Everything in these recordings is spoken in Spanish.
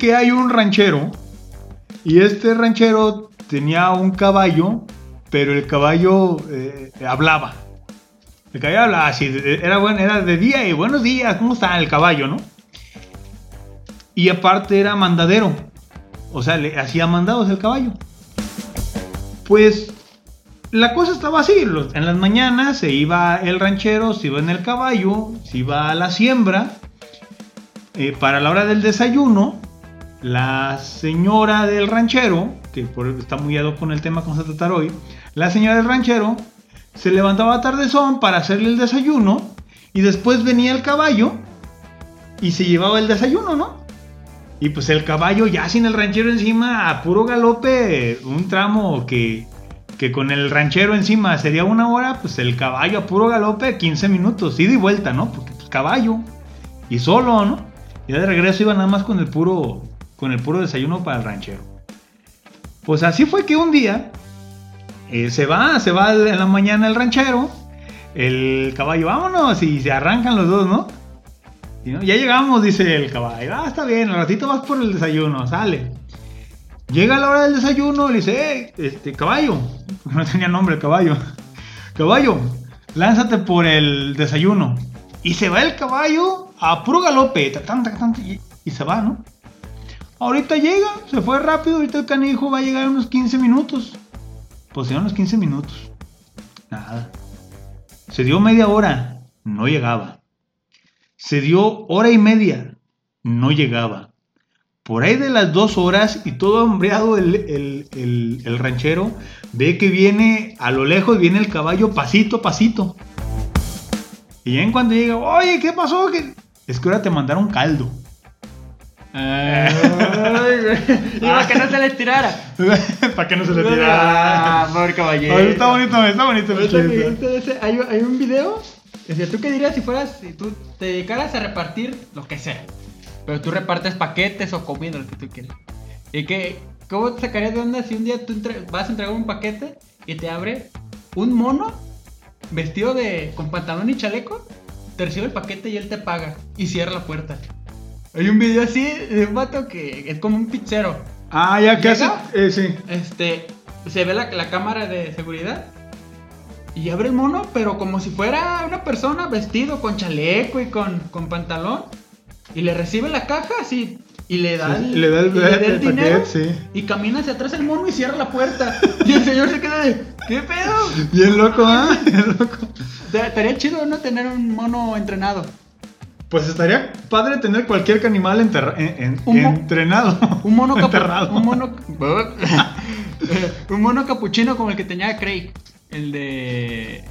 que hay un ranchero y este ranchero tenía un caballo, pero el caballo eh, hablaba. El caballo hablaba así, era, bueno, era de día y buenos días, ¿cómo está el caballo, no? Y aparte era mandadero, o sea, le hacía mandados el caballo. Pues la cosa estaba así, en las mañanas se iba el ranchero, se iba en el caballo, se iba a la siembra. Eh, para la hora del desayuno, la señora del ranchero, que está muy ad con el tema que vamos a tratar hoy, la señora del ranchero se levantaba tardezón para hacerle el desayuno y después venía el caballo y se llevaba el desayuno, ¿no? Y pues el caballo ya sin el ranchero encima, a puro galope, un tramo que que con el ranchero encima sería una hora, pues el caballo a puro galope 15 minutos, ida y vuelta, ¿no? Porque pues caballo y solo, ¿no? Y de regreso iba nada más con el puro con el puro desayuno para el ranchero. Pues así fue que un día eh, se va, se va en la mañana el ranchero, el caballo, vámonos, y se arrancan los dos, ¿no? Y, ¿no? Ya llegamos, dice el caballo, ah, está bien, al ratito vas por el desayuno, sale. Llega la hora del desayuno, le dice, este, caballo, no tenía nombre el caballo, caballo, lánzate por el desayuno. Y se va el caballo a puro galope, y, se va, ¿no? Ahorita llega, se fue rápido, ahorita el canijo va a llegar unos 15 minutos. Pues ya unos 15 minutos. Nada. Se dio media hora, no llegaba. Se dio hora y media, no llegaba por ahí de las dos horas y todo hambreado el, ranchero ve que viene a lo lejos, viene el caballo pasito a pasito. Y en cuando llega, oye, ¿qué pasó? Es que ahora te mandaron caldo. Ay, y para que no se le tirara. para que no se le tirara. Ah, por caballero. está bonito, está bonito. hay, hay un video. Decía, ¿tú qué dirías si fueras, si tú te dedicaras a repartir lo que sea? Pero tú repartes paquetes o comida, lo que tú quieras. ¿Y qué? ¿Cómo te sacarías de onda si un día tú vas a entregar un paquete y te abre un mono vestido de con pantalón y chaleco? Te recibe el paquete y él te paga y cierra la puerta. Hay un video así de un vato que es como un pizzero. Ah, ya que hace. Eh, sí. Este, se ve la, la cámara de seguridad y abre el mono, pero como si fuera una persona vestido con chaleco y con, con pantalón. Y le recibe la caja así. Y le da el, le da el, dinero. Y camina hacia atrás el mono y cierra la puerta. y el señor se queda de. ¿Qué pedo? Bien loco, ¿ah? Bien loco. Estaría chido no tener un mono entrenado. Pues estaría padre tener cualquier animal entrenado. Un mono enterrado. Un mono. un mono capuchino como el que tenía Craig. El de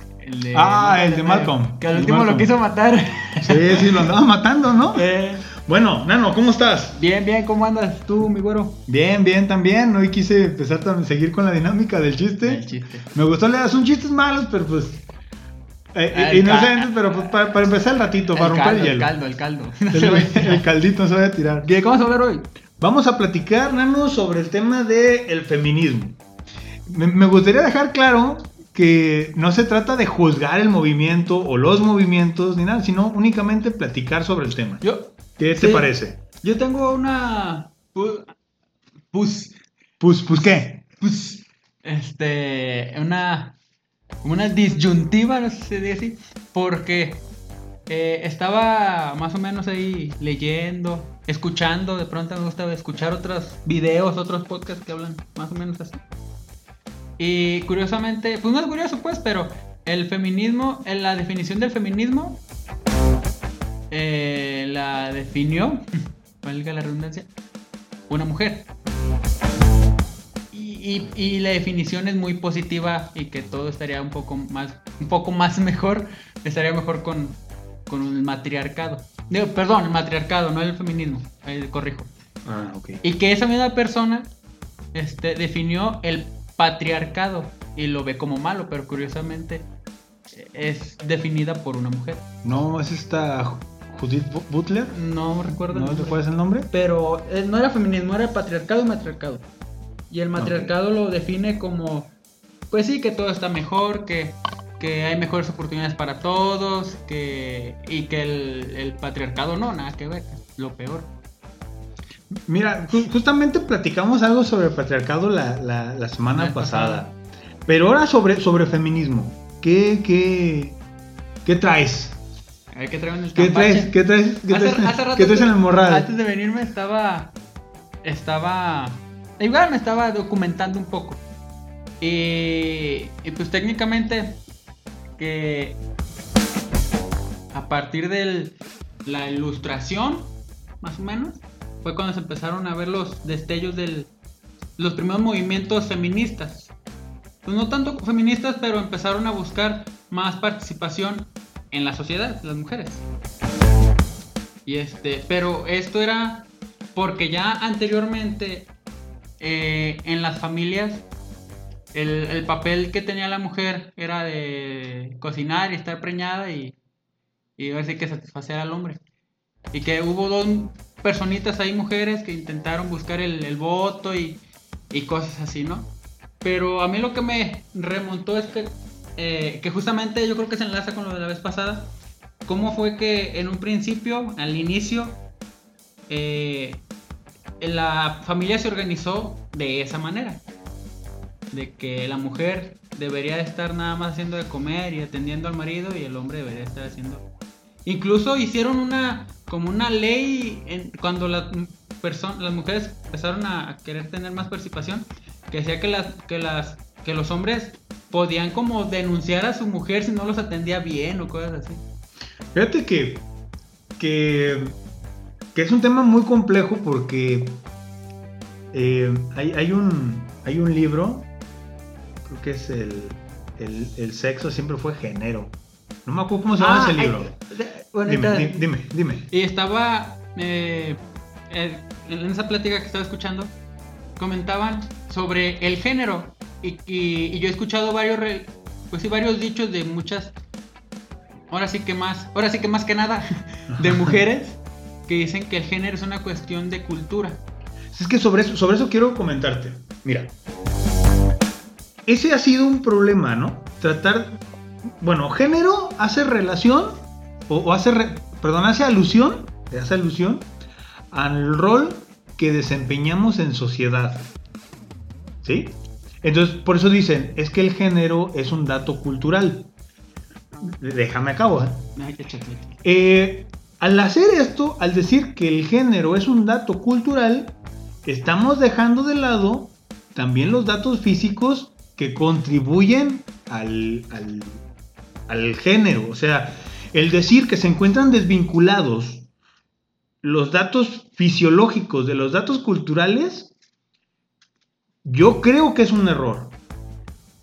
ah, el de Malcolm. Que al último lo quiso matar. Sí, sí, lo andaba matando, ¿no? Eh. Bueno, Nano, ¿cómo estás? Bien, bien, ¿cómo andas tú, mi güero? Bien, bien, también. Hoy quise empezar a seguir con la dinámica del chiste. El chiste. Me gustó leer, son chistes malos, pero pues. Eh, eh inocentes, pero pues, para, empezar el ratito, para romper el hielo. El caldo, el caldo. El, caldito se va a tirar. ¿Qué vamos a ver hoy? Vamos a platicar, Nano, sobre el tema del feminismo. me gustaría dejar claro que no se trata de juzgar el movimiento o los movimientos ni nada, sino únicamente platicar sobre el tema. Yo, ¿Qué te parece? Yo tengo una... Pues... Pues, pues, ¿qué? Pues, este, una... Una disyuntiva, no sé si decir, porque eh, estaba más o menos ahí leyendo, escuchando, de pronto me gusta escuchar otros videos, otros podcasts que hablan más o menos así. Y curiosamente, pues no es curioso pues, pero el feminismo, en la definición del feminismo, eh, la definió, valga la redundancia, una mujer. Y, la definición es muy positiva y que todo estaría un poco más, un poco más mejor, estaría mejor con, con el matriarcado. perdón, el matriarcado, no el feminismo, eh, corrijo. Ah, ok. Y que esa misma persona este, definió el patriarcado y lo ve como malo, pero curiosamente es definida por una mujer. No, es esta Judith Butler. No recuerdo. ¿No cuál es el nombre? Pero eh, no era feminismo, era patriarcado y matriarcado. Y el matriarcado lo define como, pues sí, que todo está mejor, que, que hay mejores oportunidades para todos, que, y que el, el patriarcado no, nada que ver, lo peor. Mira, ju- justamente platicamos algo sobre el patriarcado la, la- la semana La pasada. pasada. Pero ahora sobre, sobre feminismo. ¿Qué, qué, qué traes? A ver qué traigo en el ¿Qué traes? ¿Qué traes? ¿Qué traes, hace rato qué traes en el morral? Antes de venirme estaba. Estaba. Igual me estaba documentando un poco. Y, y pues técnicamente. Que. A partir de la ilustración, más o menos, fue cuando se empezaron a ver los destellos del. Los primeros movimientos feministas. Pues no tanto feministas, pero empezaron a buscar más participación en la sociedad, las mujeres. Y este, pero esto era porque ya anteriormente eh, en las familias el, el papel que tenía la mujer era de cocinar y estar preñada y, y así que satisfacer al hombre. Y que hubo dos personitas ahí, mujeres, que intentaron buscar el, el voto y, y cosas así, ¿no? Pero a mí lo que me remontó es que, eh, que justamente yo creo que se enlaza con lo de la vez pasada. ¿Cómo fue que en un principio, al inicio, eh, la familia se organizó de esa manera? De que la mujer debería estar nada más haciendo de comer y atendiendo al marido y el hombre debería estar haciendo... Incluso hicieron una como una ley en- cuando las las mujeres empezaron a, a querer tener más participación que decía que las que las que los hombres podían como denunciar a su mujer si no los atendía bien o cosas así. Fíjate que, que, que es un tema muy complejo porque eh, hay, hay un, hay un libro, creo que es el, el, el sexo siempre fue género. No me acuerdo cómo se llama Ah, ese libro. bueno, Dime, dime, dime. Y estaba eh, eh, en esa plática que estaba escuchando, comentaban sobre el género. Y, y- y yo he escuchado varios, re- pues sí, varios dichos de muchas. Ahora sí que más, ahora sí que más que nada, de mujeres que dicen que el género es una cuestión de cultura. Es que sobre eso, sobre eso quiero comentarte. Mira, ese ha sido un problema, ¿no? Tratar, bueno, género hace relación o, o hace, re- perdón, hace alusión, hace alusión al rol que desempeñamos en sociedad, ¿sí? Entonces, por eso dicen, es que el género es un dato cultural. Déjame acabo, ¿eh? Eh, al hacer esto, al decir que el género es un dato cultural, estamos dejando de lado también los datos físicos que contribuyen al, al- al género. O sea, el decir que se encuentran desvinculados los datos fisiológicos de los datos culturales, yo creo que es un error.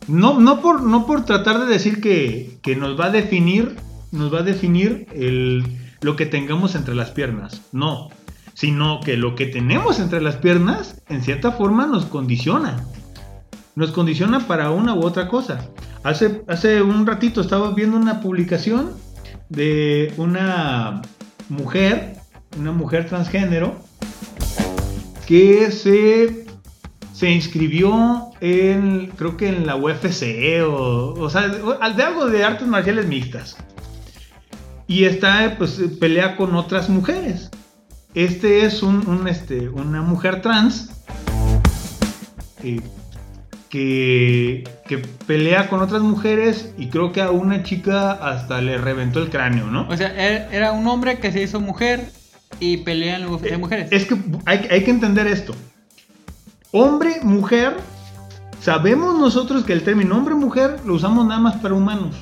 No, no, por, no por tratar de decir que, que nos va a definir, nos va a definir el, lo que tengamos entre las piernas. No. Sino que lo que tenemos entre las piernas, en cierta forma, nos condiciona. Nos condiciona para una u otra cosa. Hace, hace un ratito estaba viendo una publicación de una mujer, una mujer transgénero, que se se inscribió en, creo que en la UFC o, o sea, de algo de artes marciales mixtas. Y está, pues, pelea con otras mujeres. Este es un, un, este, una mujer trans eh, que, que pelea con otras mujeres y creo que a una chica hasta le reventó el cráneo, ¿no? O sea, er- era un hombre que se hizo mujer y pelea en la UFC de mujeres. Es que hay, hay que entender esto. Hombre, mujer, sabemos nosotros que el término hombre-mujer lo usamos nada más para humanos.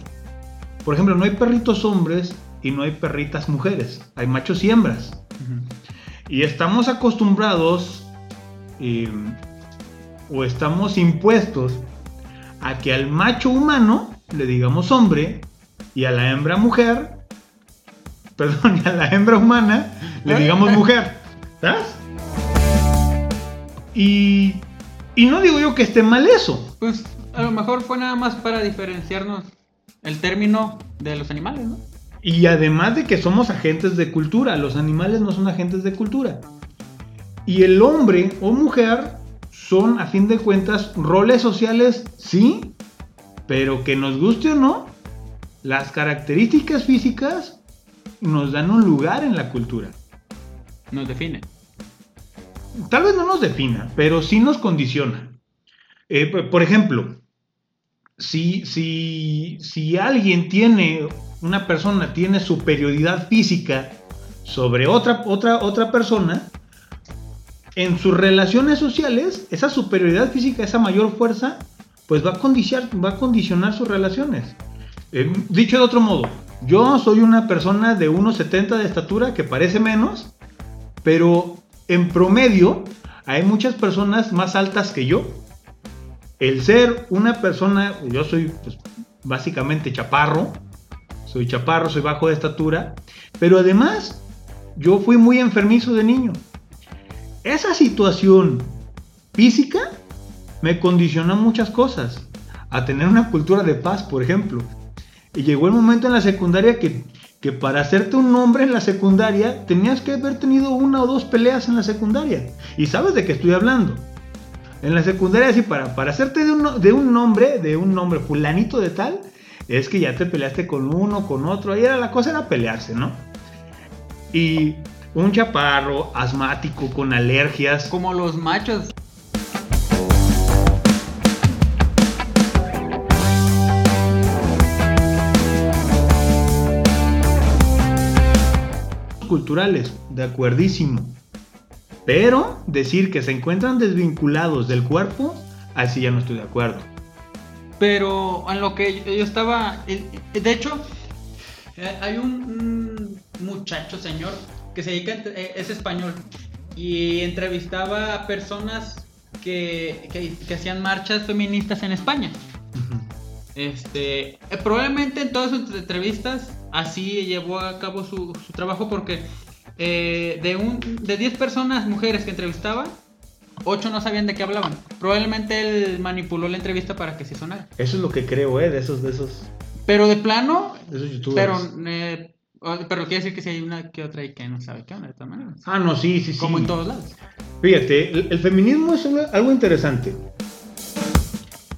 Por ejemplo, no hay perritos hombres y no hay perritas mujeres. Hay machos y hembras. Y estamos acostumbrados eh, o estamos impuestos a que al macho humano le digamos hombre y a la hembra mujer, perdón, y a la hembra humana le digamos mujer. ¿Sabes? Y, y no digo yo que esté mal eso. Pues a lo mejor fue nada más para diferenciarnos el término de los animales, ¿no? Y además de que somos agentes de cultura, los animales no son agentes de cultura. Y el hombre o mujer son, a fin de cuentas, roles sociales, sí, pero que nos guste o no, las características físicas nos dan un lugar en la cultura. Nos define. tal vez no nos defina, pero sí nos condiciona. Eh, por ejemplo, si, si, si alguien tiene, una persona tiene superioridad física sobre otra, otra, otra persona, en sus relaciones sociales, esa superioridad física, esa mayor fuerza, pues va a condicionar, va a condicionar sus relaciones. Eh, dicho de otro modo, yo soy una persona de 1,70 de estatura que parece menos, pero en promedio hay muchas personas más altas que yo. El ser una persona, yo soy pues, básicamente chaparro, soy chaparro, soy bajo de estatura, pero además yo fui muy enfermizo de niño. Esa situación física me condicionó muchas cosas. A tener una cultura de paz, por ejemplo. Y llegó el momento en la secundaria que, que para hacerte un nombre en la secundaria tenías que haber tenido una o dos peleas en la secundaria. Y sabes de qué estoy hablando. En la secundaria, sí, para, para hacerte de un, de un nombre, de un nombre fulanito de tal, es que ya te peleaste con uno, con otro. Ahí era la cosa, era pelearse, ¿no? Y un chaparro, asmático, con alergias. Como los machos. culturales, de acuerdísimo. Pero decir que se encuentran desvinculados del cuerpo, así ya no estoy de acuerdo. Pero en lo que yo estaba. De hecho, eh, hay un, un muchacho, señor, que se dedica. eh, Es español. Y entrevistaba a personas que, que, que hacían marchas feministas en España. Este, eh, probablemente en todas sus entrevistas así llevó a cabo su, su trabajo porque eh, de, un, de 10 personas, mujeres que entrevistaba, 8 no sabían de qué hablaban. Probablemente él manipuló la entrevista para que se sonara. Eso es lo que creo, ¿eh? De esos, de esos, Pero de plano, de esos youtubers. pero, eh, pero quiere decir que si hay una que otra y que no sabe qué onda de todas maneras. Ah, no, sí, sí, sí. Como en todos lados. Fíjate, el, el feminismo es algo- algo interesante.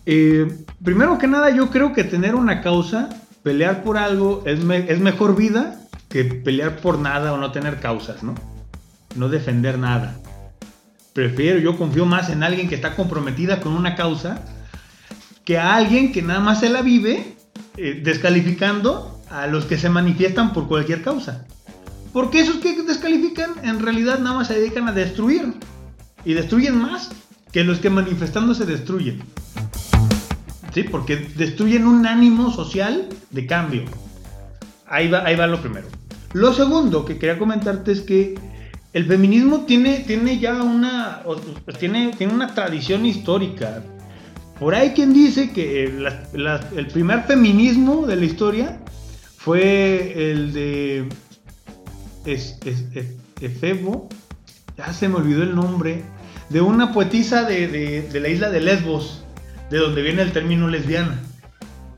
Eh, primero que nada, yo creo que tener una causa, pelear por algo, es, me- es mejor vida que pelear por nada o no tener causas, ¿no? No defender nada. Prefiero, yo confío más en alguien que está comprometida con una causa que a alguien que nada más se la vive eh, descalificando a los que se manifiestan por cualquier causa. Porque esos que descalifican en realidad nada más se dedican a destruir. Y destruyen más que los que manifestando se destruyen. Sí, porque destruyen un ánimo social de cambio. Ahí va, ahí va lo primero. Lo segundo que quería comentarte es que el feminismo tiene, tiene ya una, pues tiene, tiene una tradición histórica. Por ahí quien dice que el primer feminismo de la historia fue el de es- Efebo, ya se me olvidó el nombre, de una poetisa de, de- de la isla de Lesbos, de donde viene el término lesbiana.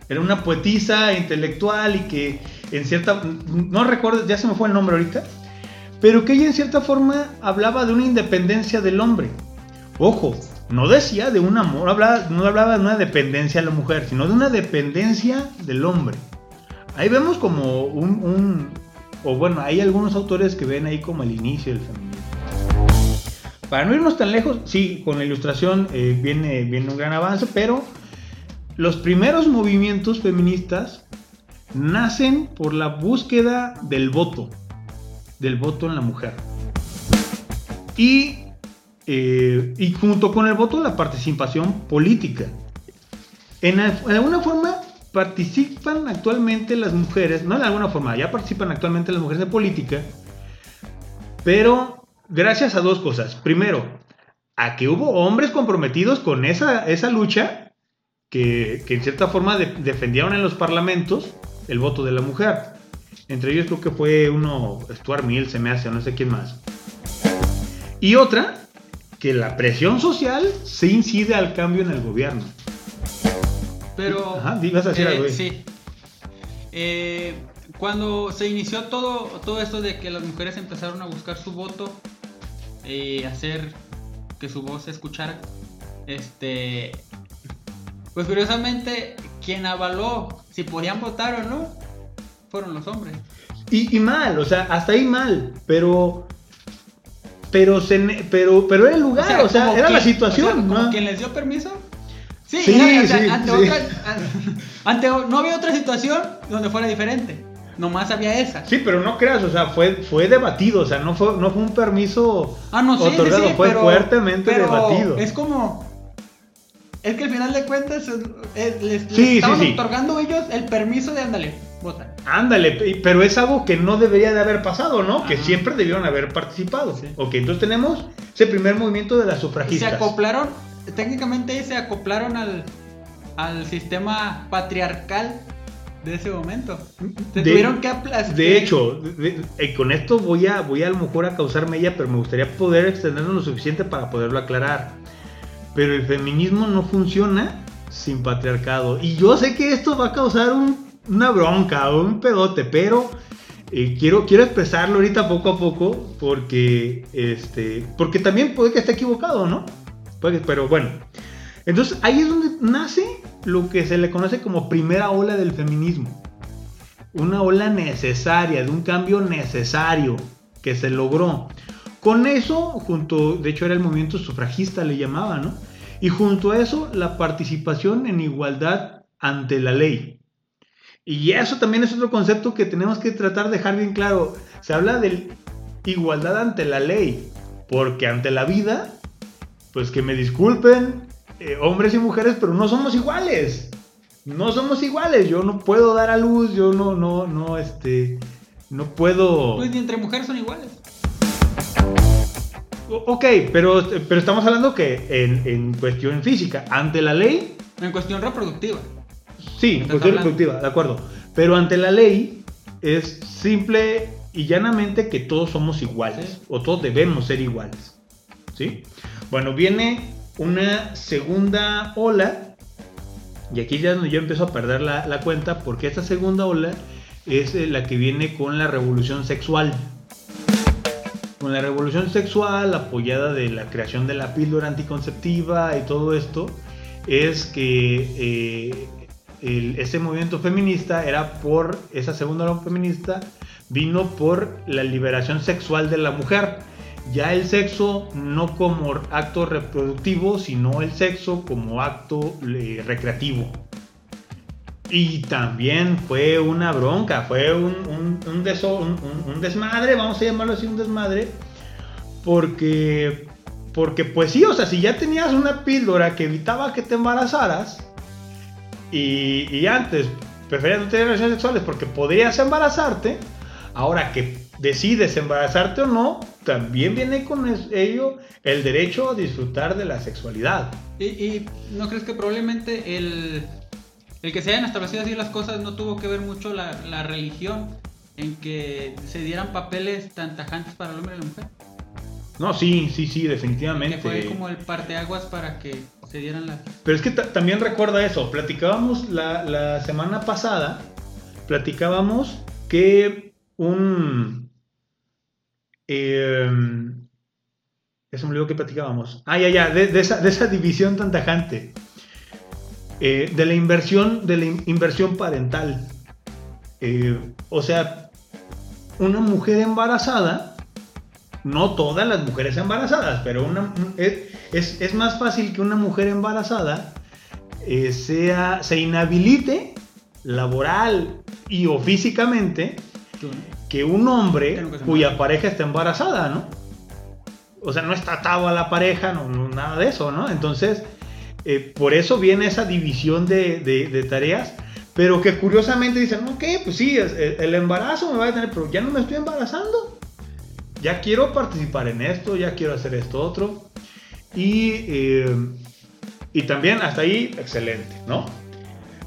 Era una poetisa intelectual y que en cierta, no recuerdo, ya se me fue el nombre ahorita, pero que ella en cierta forma hablaba de una independencia del hombre. Ojo, no decía de un amor, no hablaba de una dependencia de la mujer, sino de una dependencia del hombre. Ahí vemos como un, un- o bueno, hay algunos autores que ven ahí como el inicio del feminismo. Para no irnos tan lejos, sí, con la ilustración eh, viene, viene un gran avance, pero los primeros movimientos feministas nacen por la búsqueda del voto, del voto en la mujer. Y, eh, y junto con el voto la participación política. En, al- en alguna forma participan actualmente las mujeres, no de alguna forma, ya participan actualmente las mujeres de política, pero gracias a dos cosas. Primero, a que hubo hombres comprometidos con esa, esa lucha, que, que en cierta forma de- defendieron en los parlamentos el voto de la mujer. Entre ellos creo que fue uno, Stuart Mill, se me hace, no sé quién más. Y otra, que la presión social se incide al cambio en el gobierno. Pero. Ajá, ibas a decir eh, algo ahí. Sí. Eh, cuando se inició todo, todo esto de que las mujeres empezaron a buscar su voto y hacer que su voz se escuchara, este. Pues curiosamente, quien avaló si podían votar o no fueron los hombres. Y, y mal, o sea, hasta ahí mal, pero pero, se, pero, pero era el lugar, o sea, era la situación. o sea, como ¿no? quien les dio permiso. Sí, Sí, era- o sea, sí, ante sí. otra. Ante, no había otra situación donde fuera diferente. Nomás había esa. Sí, pero no creas, o sea, fue, fue debatido, o sea, no fue, no fue un permiso Ah, no, sí, sí, otorgado, sí, fue pero- fuertemente pero debatido. Es como. Es que al final de cuentas es- es- les, les Sí, sí, estaban sí. otorgando ellos el permiso de ándale, vota. Ándale, pe- pero es algo que no debería de haber pasado, ¿no? Que siempre debieron haber participado. Sí. Ok, entonces tenemos ese primer movimiento de las Y se sufragistas. acoplaron, técnicamente se acoplaron al, al sistema patriarcal de ese momento. Se De- tuvieron que aplastar. De hecho, de- de- eh, con esto voy a, voy a, lo mejor a causar mella, pero me gustaría poder extenderlo lo suficiente para poderlo aclarar. Pero el feminismo no funciona sin patriarcado. Y yo sé que esto va a causar un- una bronca o un pedote, pero eh, quiero, quiero expresarlo ahorita poco a poco porque, este, porque también puede que esté equivocado, ¿no? Pero bueno. Entonces ahí es donde nace lo que se le conoce como primera ola del feminismo una ola necesaria, de un cambio necesario que se logró. Con eso, junto, de hecho era el movimiento sufragista, le llamaba, ¿no? Y junto a eso, la participación en igualdad ante la ley. Y eso también es otro concepto que tenemos que tratar de dejar bien claro. Se habla de igualdad ante la ley, porque ante la vida, pues que me disculpen, eh, hombres y mujeres, pero no somos iguales no somos iguales. Yo no puedo dar a luz, yo no, no, no, este, no puedo. Pues ni entre mujeres son iguales. Ok, pero, pero estamos hablando que en, en cuestión física, ante la ley, En cuestión reproductiva. Sí, cuestión reproductiva, de acuerdo. Pero ante la ley es simple y llanamente que todos somos iguales, Sí. o todos debemos ser iguales. ¿Sí? Bueno, viene una segunda ola, y aquí ya yo empiezo a perder la, la cuenta, porque esta segunda ola es eh, la que viene con la revolución sexual. Con la revolución sexual apoyada de la creación de la píldora anticonceptiva y todo esto, es que eh, el- ese movimiento feminista era por, esa segunda ola feminista vino por la liberación sexual de la mujer. Ya el sexo no como acto reproductivo, sino el sexo como acto eh, recreativo. Y también fue una bronca, fue un, un- un deso- un- desmadre, vamos a llamarlo así, un desmadre, porque, porque pues sí, o sea, si ya tenías una píldora que evitaba que te embarazaras, y, y antes preferías no tener relaciones sexuales porque podrías embarazarte, ahora que decides embarazarte o no, también viene con ello el derecho a disfrutar de la sexualidad. Y, y no crees que probablemente el, el que se hayan establecido así las cosas no tuvo que ver mucho la, la religión en que se dieran papeles tan tajantes para el hombre y la mujer? No, sí, sí, sí, definitivamente. Que fue como el parteaguas para que Pero es que ta- también recuerda eso, platicábamos la, la semana pasada, platicábamos que un... Eh, eso me olvidó que platicábamos. Ah, ya, ya, de, esa, de esa división tan tajante. Eh, de la inversión, de la in- inversión parental. Eh, o sea, una mujer embarazada, no todas las mujeres embarazadas, pero una, es, es, es más fácil que una mujer embarazada eh, sea, se inhabilite laboral y o físicamente que un hombre cuya pareja está embarazada, ¿no? O sea, no está atado a la pareja, no, no, nada de eso, ¿no? Entonces, eh, por eso viene esa división de, de- de tareas, pero que curiosamente dicen, ok, pues sí, es- el, el embarazo me va a tener, pero ya no me estoy embarazando. Ya quiero participar en esto, ya quiero hacer esto otro. Y, eh, y también hasta ahí, excelente, ¿no?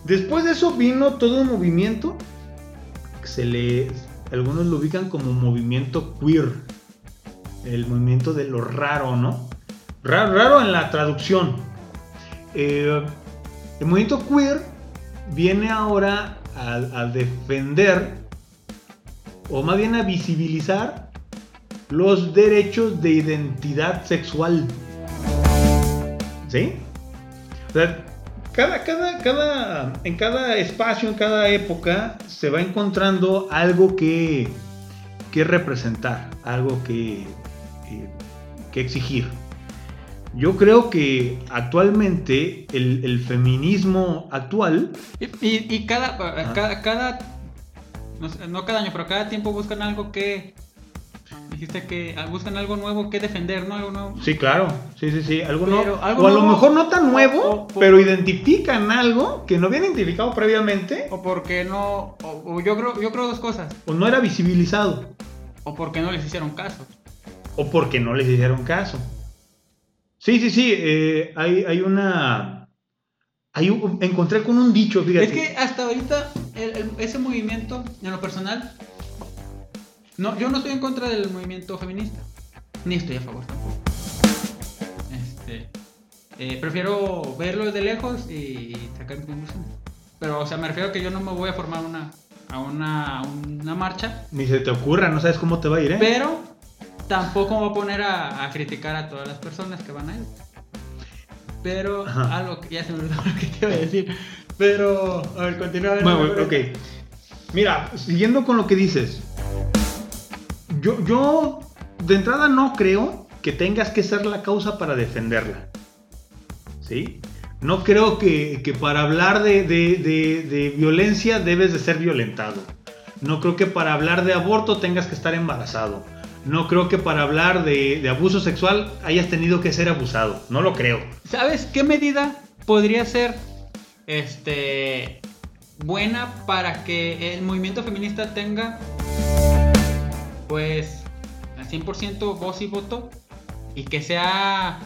Después de eso vino todo un movimiento que se le, algunos lo ubican como movimiento queer, el movimiento de lo raro, ¿no? Raro, raro en la traducción. Eh, el movimiento queer viene ahora a, a defender, o más bien a visibilizar, los derechos de identidad sexual. ¿Sí? O sea, cada, cada, cada, en cada espacio, en cada época, se va encontrando algo que, que representar, algo que, eh, que exigir. Yo creo que actualmente el, el feminismo actual... Y, y- y cada, cada, cada- no cada año, pero cada tiempo buscan algo que... Dijiste que ah, buscan algo nuevo que defender, ¿no? Algo nuevo. Sí, claro, sí, sí, sí, algo Pero algo o a lo mejor no tan nuevo, o- o- pero identifican algo que no habían identificado previamente O porque no... O, yo, creo, yo creo dos cosas. o no era visibilizado O porque no les hicieron caso. o porque no les hicieron caso. Sí, sí, sí, eh, hay, hay una... Hay un- encontré con un dicho, fíjate. Es que hasta ahorita el- el- ese movimiento, en lo personal, no, yo no estoy en contra del movimiento feminista, ni estoy a favor tampoco. Este, eh, prefiero verlo desde lejos y sacar mis conclusiones. Pero, o sea, me refiero a que yo no me voy a formar una, a una, una marcha, Ni se te ocurra, no sabes cómo te va a ir, ¿eh? pero tampoco me voy a poner a, a criticar a todas las personas que van a ir. Pero, Ajá. algo que ya se me olvidó lo que te iba a decir. Pero, a ver, continúa. Bueno, ok. Mira, siguiendo con lo que dices. Yo, yo de entrada no creo que tengas que ser la causa para defenderla. ¿Sí? No creo que, que para hablar de, de- de- de violencia debes de ser violentado. No creo que para hablar de aborto tengas que estar embarazado. No creo que para hablar de, abuso sexual hayas tenido que ser abusado. No lo creo. ¿Sabes qué medida podría ser este buena para que el movimiento feminista tenga pues al 100% voz y voto y que sea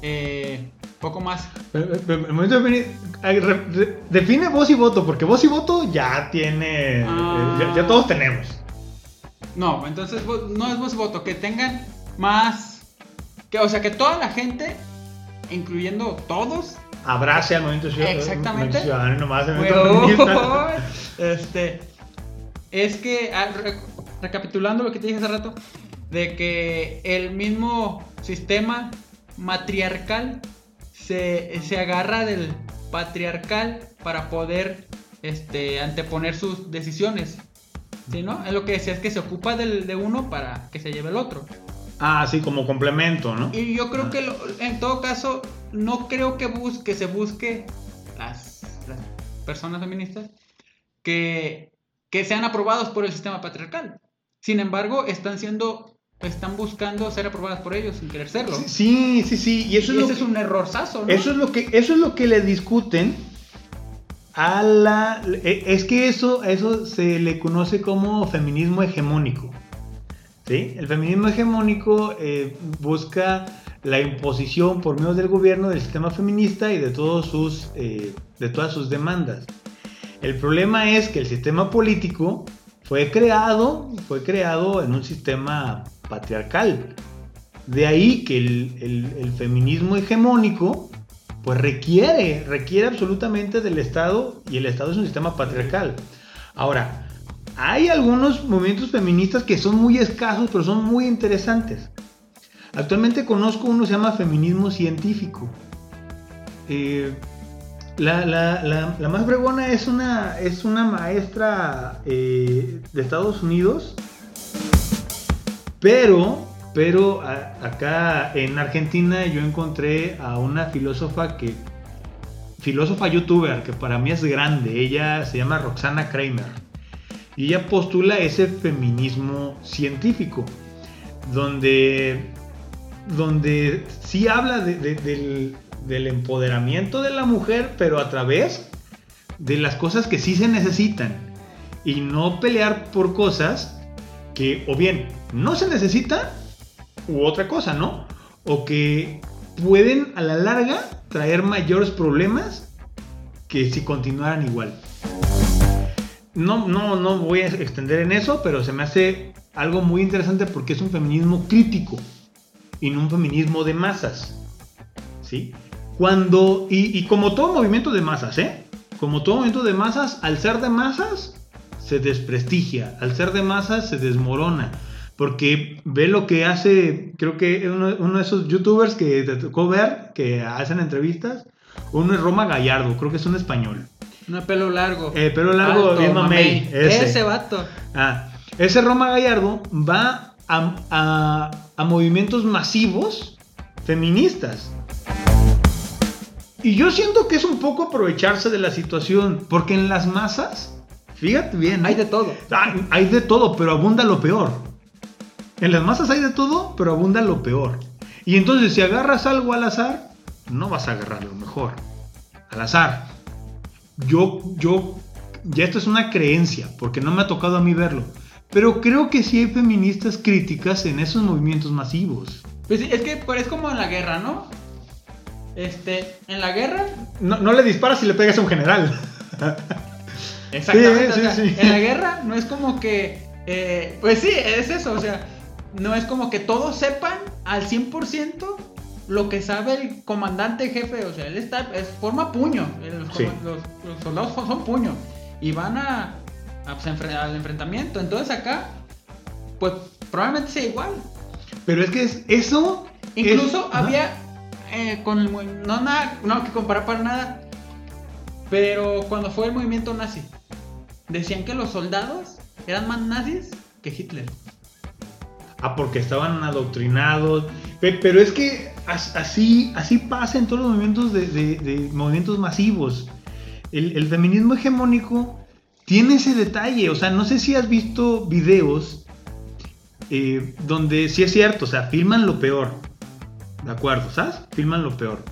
eh, poco más El momento de definir- define voz y voto, porque voz y voto ya tiene. Ah. eh, ya, ya todos tenemos. no entonces no es voz y voto que tengan más que o sea que toda la gente incluyendo todos Abrace al movimiento ciudadano. Exactamente. movimiento ciudadano, nomás este es que ah, recapitulando lo que te dije hace rato de que el mismo sistema matriarcal se, se agarra del patriarcal para poder este anteponer sus decisiones ¿Sí, no? Es lo que decía, es que se ocupa del, de uno para que se lleve el otro. Ah, sí, como complemento, ¿no? Y yo creo que lo- en todo caso, no creo que, busque, se busque las, las personas feministas que, que sean aprobados por el sistema patriarcal. Sin embargo, están siendo, están buscando ser aprobadas por ellos sin querer serlo. Sí, sí, sí. Y eso y es, ese que, es un errorzazo, ¿no? eso es lo que eso es lo que le discuten a la e- es que eso eso se le conoce como feminismo hegemónico. ¿Sí? El feminismo hegemónico eh, busca la imposición por medio del gobierno del sistema feminista y de todos sus eh, de todas sus demandas. El problema es que el sistema político fue creado, fue creado en un sistema patriarcal. De ahí que el, feminismo hegemónico pues requiere, requiere absolutamente del Estado y el Estado es un sistema patriarcal. Ahora, hay algunos movimientos feministas que son muy escasos, pero son muy interesantes. Actualmente conozco uno que se llama feminismo científico. Eh, la, la- la- más fregona es una, es una maestra eh, de Estados Unidos, pero, pero acá en Argentina yo encontré a una filósofa que, filósofa youtuber, que para mí es grande, ella se llama Roxana Kramer, y ella postula ese feminismo científico, donde, donde sí habla de- de- del, del empoderamiento de la mujer, pero a través de las cosas que sí se necesitan, y no pelear por cosas que o bien no se necesitan u otra cosa, ¿no? O que pueden a la larga traer mayores problemas que si continuaran igual. No, no, no voy a extender en eso, pero se me hace algo muy interesante porque es un feminismo crítico y no un feminismo de masas. ¿Sí? Cuando, y, y como todo movimiento de masas, ¿eh? Como todo movimiento de masas, al ser de masas, se desprestigia, al ser de masas, se desmorona. Porque ve lo que hace, creo que uno, uno de esos youtubers que te tocó ver, que hacen entrevistas, uno es Roma Gallardo, creo que es un español. No pelo largo. Eh, pelo largo, Alto, bien mamey, mamey. ese. Ese vato. Ah, ese Roma Gallardo va a, a- a movimientos masivos feministas. Y yo siento que es un poco aprovecharse de la situación, porque en las masas, fíjate bien, Hay de todo. Hay de todo, pero abunda lo peor. En las masas hay de todo, pero abunda lo peor. Y entonces si agarras algo al azar, no vas a agarrar lo mejor. Al azar. Yo, yo, ya esto es una creencia, porque no me ha tocado a mí verlo. Pero creo que sí hay feministas críticas en esos movimientos masivos. Pues sí, es que pues, es como en la guerra, ¿no? Este, en la guerra, No, no le disparas si le pegas a un general. exactamente. Sí, o sea, sí, sí. En la guerra no es como que, eh, pues sí, es eso, o sea, no es como que todos sepan al 100% lo que sabe el comandante jefe, o sea, él está, es, forma puño, los, Sí. los- los soldados son, son puño y van a, a, pues, enfre- al enfrentamiento. Entonces acá, pues probablemente sea igual. Pero es que es, eso. Incluso es- había eh, con el, no nada, no que comparar para nada, pero cuando fue el movimiento nazi, decían que los soldados eran más nazis que Hitler. Ah, porque estaban adoctrinados. Pe- Pero es que as- así, así pasa en todos los movimientos de, movimientos masivos. El, el feminismo hegemónico tiene ese detalle. O sea, no sé si has visto videos eh, donde sí es cierto, o sea, filman lo peor. ¿De acuerdo? ¿Sabes? Filman lo peor.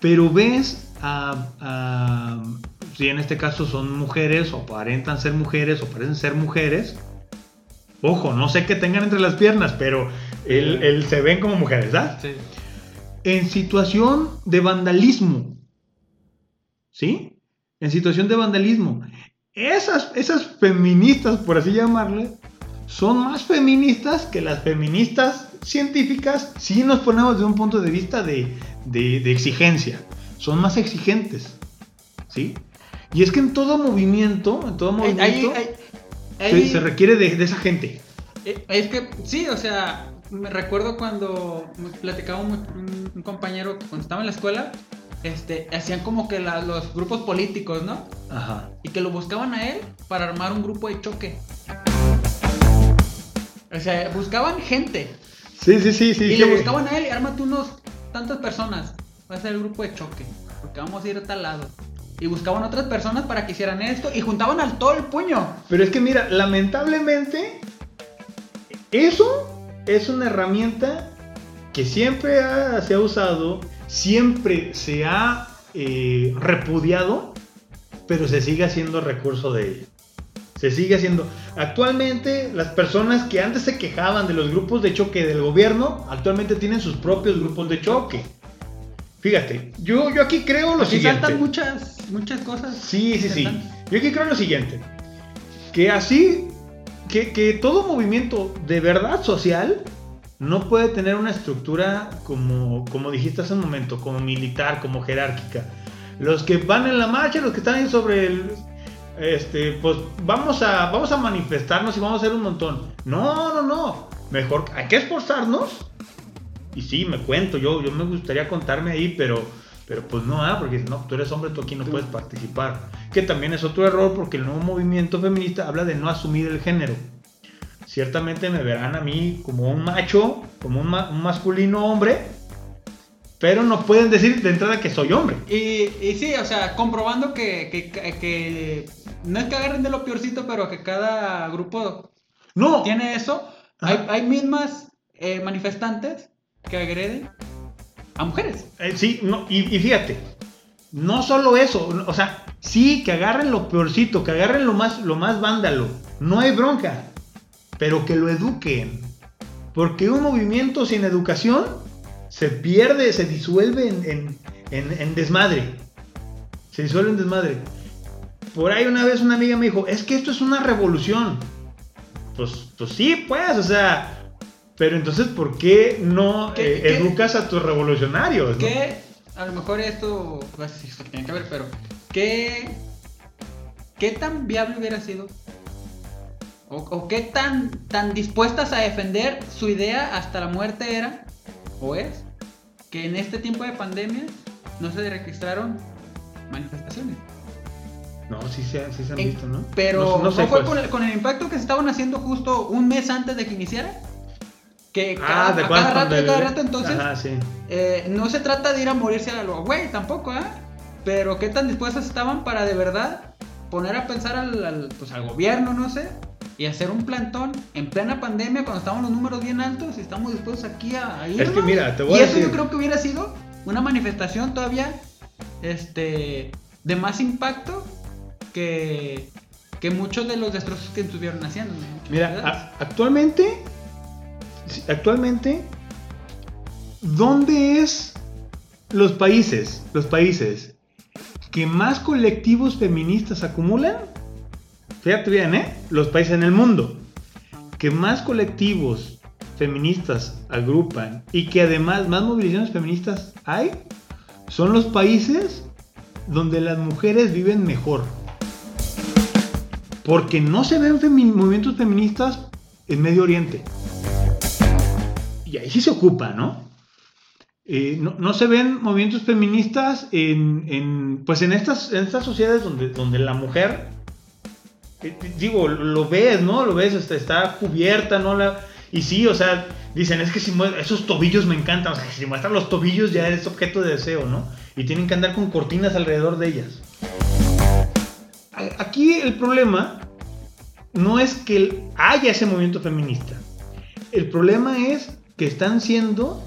Pero ves a, a- si en este caso son mujeres o aparentan ser mujeres o parecen ser mujeres. Ojo, no sé qué tengan entre las piernas, pero el, el- se ven como mujeres, ¿verdad? Sí. En situación de vandalismo. ¿Sí? En situación de vandalismo. Esas, esas feministas, por así llamarle, son más feministas que las feministas científicas si nos ponemos de un punto de vista de, de- de exigencia. Son más exigentes. ¿Sí? Y es que en todo movimiento, en todo movimiento, ahí- se- ahí- se, requiere de, de esa gente. Eh, Es que sí, o sea, me recuerdo cuando me platicaba un, un- un compañero que cuando estaba en la escuela, este, hacían como que la- los grupos políticos, ¿no? Ajá. Y que lo buscaban a él para armar un grupo de choque. O sea, buscaban gente. Sí, sí, sí, sí. y sí. le buscaban a él y ármate unos tantas personas. Va a ser el grupo de choque. Porque vamos a ir a tal lado. Y buscaban otras personas para que hicieran esto. Y juntaban al todo el puño. Pero es que mira, lamentablemente, eso es una herramienta que siempre ha- se ha usado, siempre se ha eh, repudiado, pero se sigue haciendo recurso de ella. Se sigue haciendo. Actualmente, las personas que antes se quejaban de los grupos de choque del gobierno, actualmente tienen sus propios grupos de choque. Fíjate, yo, yo aquí creo lo Aquí siguiente. saltan muchas, muchas cosas. Sí, sí, sí. Yo aquí creo lo siguiente. Que así, que, que todo movimiento de verdad social no puede tener una estructura como, como dijiste hace un momento, como militar, como jerárquica. Los que van en la marcha, los que están ahí sobre el... Este, pues vamos a, vamos a manifestarnos y vamos a hacer un montón. No, no, no. Mejor hay que esforzarnos. Y sí, me cuento, yo, yo me gustaría contarme ahí, pero, pero pues no, ¿ah? porque no, tú eres hombre, tú aquí no puedes participar. Que también es otro error porque el nuevo movimiento feminista habla de no asumir el género. Ciertamente me verán a mí como un macho, como un, ma- un masculino hombre, pero no pueden decir de entrada que soy hombre. Y, y sí, o sea, comprobando que- que no es que agarren de lo peorcito, pero que cada grupo No, tiene eso. Hay, hay mismas eh, manifestantes que agreden a mujeres. Eh, sí, no, y, y fíjate, no solo eso, o sea, sí, que agarren lo peorcito, que agarren lo más, lo más vándalo, no hay bronca, pero que lo eduquen. Porque un movimiento sin educación se pierde, se disuelve en, en- en- en desmadre. Se disuelve en desmadre. Por ahí una vez una amiga me dijo, es que esto es una revolución. Pues, pues sí, pues, o sea, pero entonces, ¿por qué no ¿Qué- eh, qué- educas a tus revolucionarios? no? Que a lo mejor esto, pues, sí, esto tiene que ver, pero ¿qué, qué tan viable hubiera sido? ¿O, o qué tan, tan dispuestas a defender su idea hasta la muerte era? ¿O es? Que en este tiempo de pandemia no se registraron manifestaciones. No, sí, se sí se han En- visto, ¿no? Pero no, no, no sé, fue pues. con, el, con el impacto que se estaban haciendo justo un mes antes de que iniciara. que Ah, cada, ¿te a cada rato, a cada rato, entonces, Ajá, sí. eh, no se trata de ir a morirse a lo güey, tampoco, ¿eh? Pero qué tan dispuestas estaban para de verdad poner a pensar al, al, pues, al gobierno, no sé, y hacer un plantón en plena pandemia cuando estaban los números bien altos y estamos dispuestos aquí a, a Es que mira, te voy y a eso decir. yo creo que hubiera sido una manifestación todavía este de más impacto que, que muchos de los destrozos que estuvieron haciendo. Mira, a- actualmente, actualmente, ¿dónde es los países, los países que más colectivos feministas acumulan? Fíjate bien, ¿eh? Los países en el mundo que más colectivos feministas agrupan y que además más movilizaciones feministas hay, son los países donde las mujeres viven mejor. Porque no se ven movimientos feministas en Medio Oriente. Y ahí sí se ocupa, ¿no? Eh, no, no se ven movimientos feministas en, en, pues en estas, en estas sociedades donde, donde la mujer, eh, digo, lo ves, ¿no? Lo ves, está, está cubierta, ¿no? La, y sí, o sea, dicen, es que si esos tobillos me encantan, o sea, si muestran los tobillos ya es objeto de deseo, ¿no? Y tienen que andar con cortinas alrededor de ellas. Aquí el problema no es que haya ese movimiento feminista. El problema es que están siendo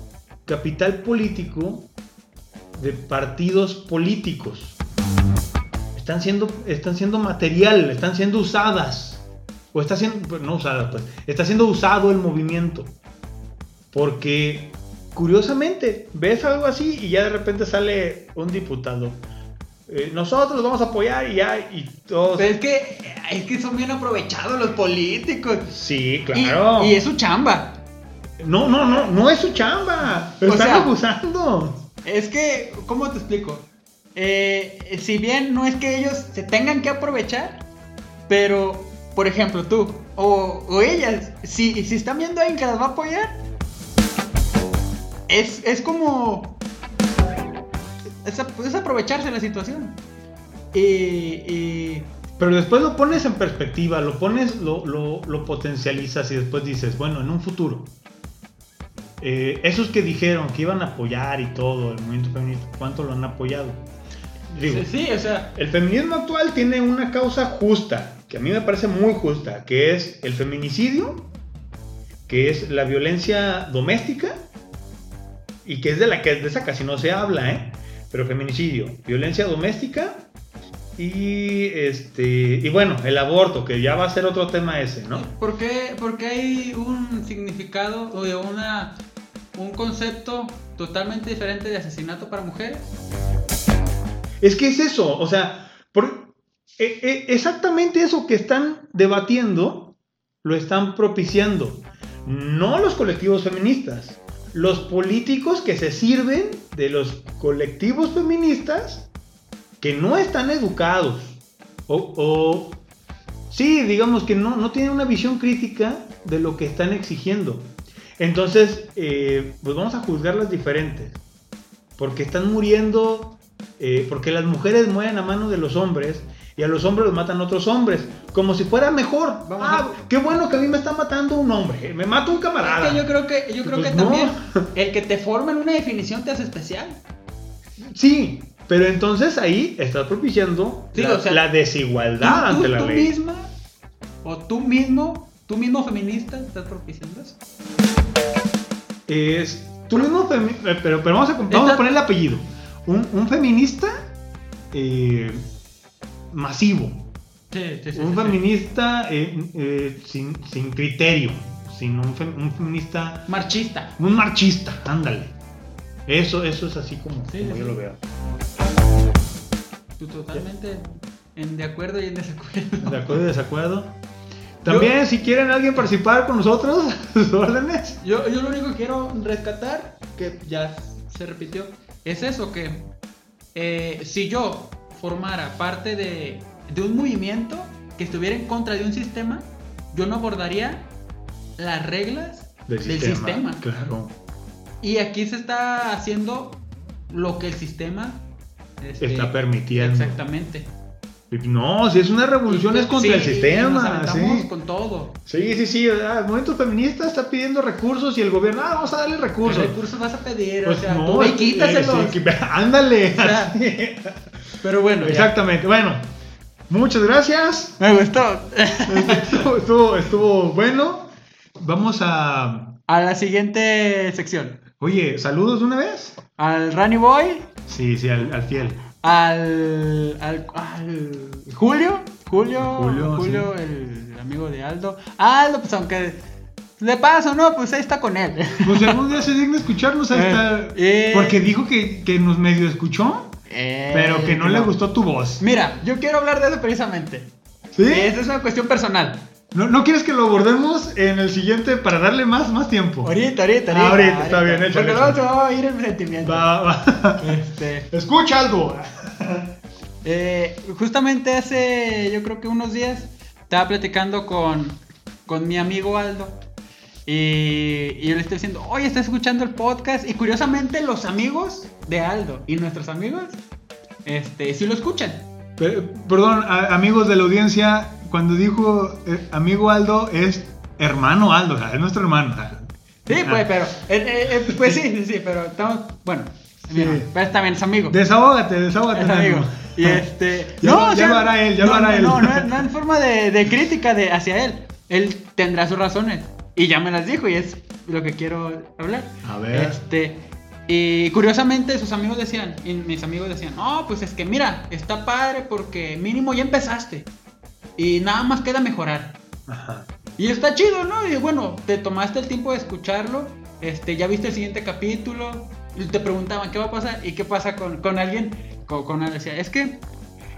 capital político de partidos políticos. Están siendo, están siendo material, están siendo usadas. O está siendo, pues, no usadas, pues, está siendo usado el movimiento. Porque, curiosamente, ves algo así y ya de repente sale un diputado. Eh, nosotros los vamos a apoyar y ya, y todos. Pero es que, es que son bien aprovechados los políticos. Sí, claro. Y, es su chamba. No, no, no, no es su chamba. Lo O están sea- abusando. Es que, ¿cómo te explico? Eh, si bien no es que ellos se tengan que aprovechar, pero, por ejemplo, tú o, o ellas, si, si están viendo a alguien que las va a apoyar, es, es como. Es, es aprovecharse la situación. Y, y- Pero después lo pones en perspectiva, lo pones, lo, lo, lo potencializas y después dices, bueno, en un futuro. eh, esos que dijeron que iban a apoyar y todo el movimiento feminista, ¿cuánto lo han apoyado? Digo, sí, o sea, el feminismo actual tiene una causa justa, que a mí me parece muy justa, que es el feminicidio, que es la violencia doméstica, y que es de la que de esa casi no se habla, ¿eh? Pero feminicidio, violencia doméstica y este y bueno, el aborto, que ya va a ser otro tema ese, ¿no? ¿Por qué, por qué hay un significado o una, un concepto totalmente diferente de asesinato para mujeres? Es que es eso, o sea, por- e- e- exactamente eso que están debatiendo lo están propiciando. No los colectivos feministas, los políticos que se sirven de los colectivos feministas que no están educados. O, o- sí, digamos que no, no tienen una visión crítica de lo que están exigiendo. Entonces, eh, pues vamos a juzgarlas diferentes. Porque están muriendo, eh, porque las mujeres mueren a manos de los hombres y a los hombres los matan otros hombres. Como si fuera mejor. Vamos ah, a- qué bueno que a mí me está matando un hombre. Me mata un camarada. Es que yo creo que, yo creo Pues que no. también el que te forma en una definición te hace especial. Sí, pero entonces ahí estás propiciando Sí, la, o sea, la desigualdad Tú- ante la tú ley. misma o tú mismo, tú mismo feminista estás propiciando eso. Es tú mismo, femi- eh, pero, pero vamos, a, vamos a poner el apellido. Un, un feminista eh, masivo. Sí, sí, sí. un feminista eh, eh, sin, sin criterio. Sin un, fem- un feminista. Marchista. Un marchista, ándale. Eso, eso es así como, yo lo veo. Tú totalmente en de acuerdo y en desacuerdo. ¿De acuerdo y desacuerdo? También, si quieren alguien participar con nosotros, sus órdenes. Yo, yo lo único que quiero rescatar, que ya se repitió, es eso que eh, si yo formara parte de, de un movimiento que estuviera en contra de un sistema, yo no abordaría las reglas del, sistema. Claro. Y aquí se está haciendo lo que el sistema este, Está permitiendo. Exactamente. No, si es una revolución es contra Sí, el sistema. nos Sí. con todo. sí, sí, sí. El movimiento feminista está pidiendo recursos y el gobierno, ah, vamos a darle ¿Qué recursos. recursos vas a pedir? Pues o sea, no, tú eh, quítaselos. sí, ándale. O sea, así. Pero bueno, ya. Exactamente. Bueno, muchas gracias. Me gustó. estuvo, estuvo, estuvo bueno. Vamos a. A la siguiente sección. Oye, saludos una vez. Al Runny Boy, Sí, sí, al, al fiel. al, al, al Julio, Julio, Julio, Julio, el amigo de Aldo. Aldo, pues aunque de paso, no, pues ahí está con él. Pues algún día se digna escucharnos, ahí Eh, está. eh. Porque dijo que, que nos medio escuchó, Eh, pero que no le gustó tu voz. Mira, yo quiero hablar de eso precisamente. ¿Sí? Esa es una cuestión personal. ¿No, ¿No quieres que lo abordemos en el siguiente para darle más, más tiempo? Ahorita, ahorita, Ah, ahorita, está bien, échale, Porque luego se va a ir el sentimiento. Va, va. Este, Escucha algo. eh, justamente hace, yo creo que unos días, estaba platicando con, con mi amigo Aldo. Y, y yo le estoy diciendo, oye, ¿estás escuchando el podcast? Y curiosamente los amigos de Aldo y nuestros amigos, este, sí lo escuchan. Pe- Perdón, a- amigos de la audiencia, cuando dijo eh, amigo Aldo, es hermano Aldo, o sea, es nuestro hermano. o sea. Sí, Ah. pues, pero, eh, eh, eh, pues sí, sí, pero estamos, bueno, Sí. mira, pero también es amigo. Desahógate, desahógate. Es amigo. Y este. Ya lo- ya o lo hará él, ya no, lo hará no, él. No, no, no en forma de, de crítica de, hacia él. Él tendrá sus razones. Y ya me las dijo y es lo que quiero hablar. A ver. Este. Y curiosamente sus amigos decían, y mis amigos decían, no, pues es que mira, está padre porque mínimo ya empezaste. Y nada más queda mejorar. Ajá. Y está chido, ¿no? Y bueno, te tomaste el tiempo de escucharlo, este, ya viste el siguiente capítulo, y te preguntaban qué va a pasar y qué pasa con, con alguien, con, con alguien decía, es que,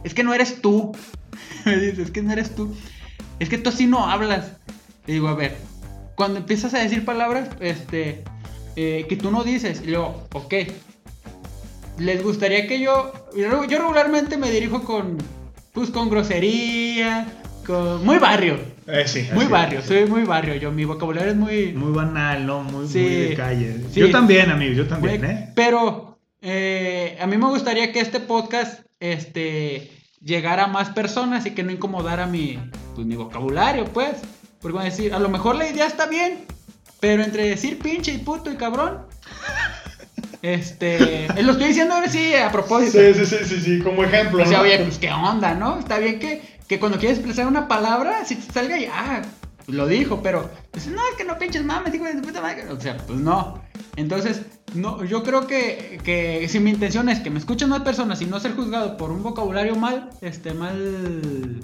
es que no eres tú, me dice, es que no eres tú, es que tú así no hablas. Y digo, a ver, cuando empiezas a decir palabras, este, eh, que tú no dices, y luego, ok, les gustaría que yo, yo regularmente me dirijo con, pues con grosería, con, muy barrio. Eh, sí, Muy barrio, es. soy muy barrio. Yo, mi vocabulario es muy. Muy banal, ¿no? Muy, Sí. muy de calle. Sí. Yo también, amigo, yo también, muy- ¿eh? Pero eh, a mí me gustaría que este podcast este, llegara a más personas y que no incomodara mi, pues, mi vocabulario, pues. Porque van a decir, a lo mejor la idea está bien, pero entre decir pinche y puto y cabrón. Este. lo estoy diciendo ahora sí a propósito. Sí, sí, sí, sí, sí, como ejemplo. O sea, ¿no? oye, pues qué onda, ¿no? Está bien que, que cuando quieres expresar una palabra, si te salga y, ah, lo dijo, pero, pues, no, es que no pinches mames, de puta madre. O sea, pues no. Entonces, no, yo creo que, que si mi intención es que me escuchen más personas y no ser juzgado por un vocabulario mal, este, mal...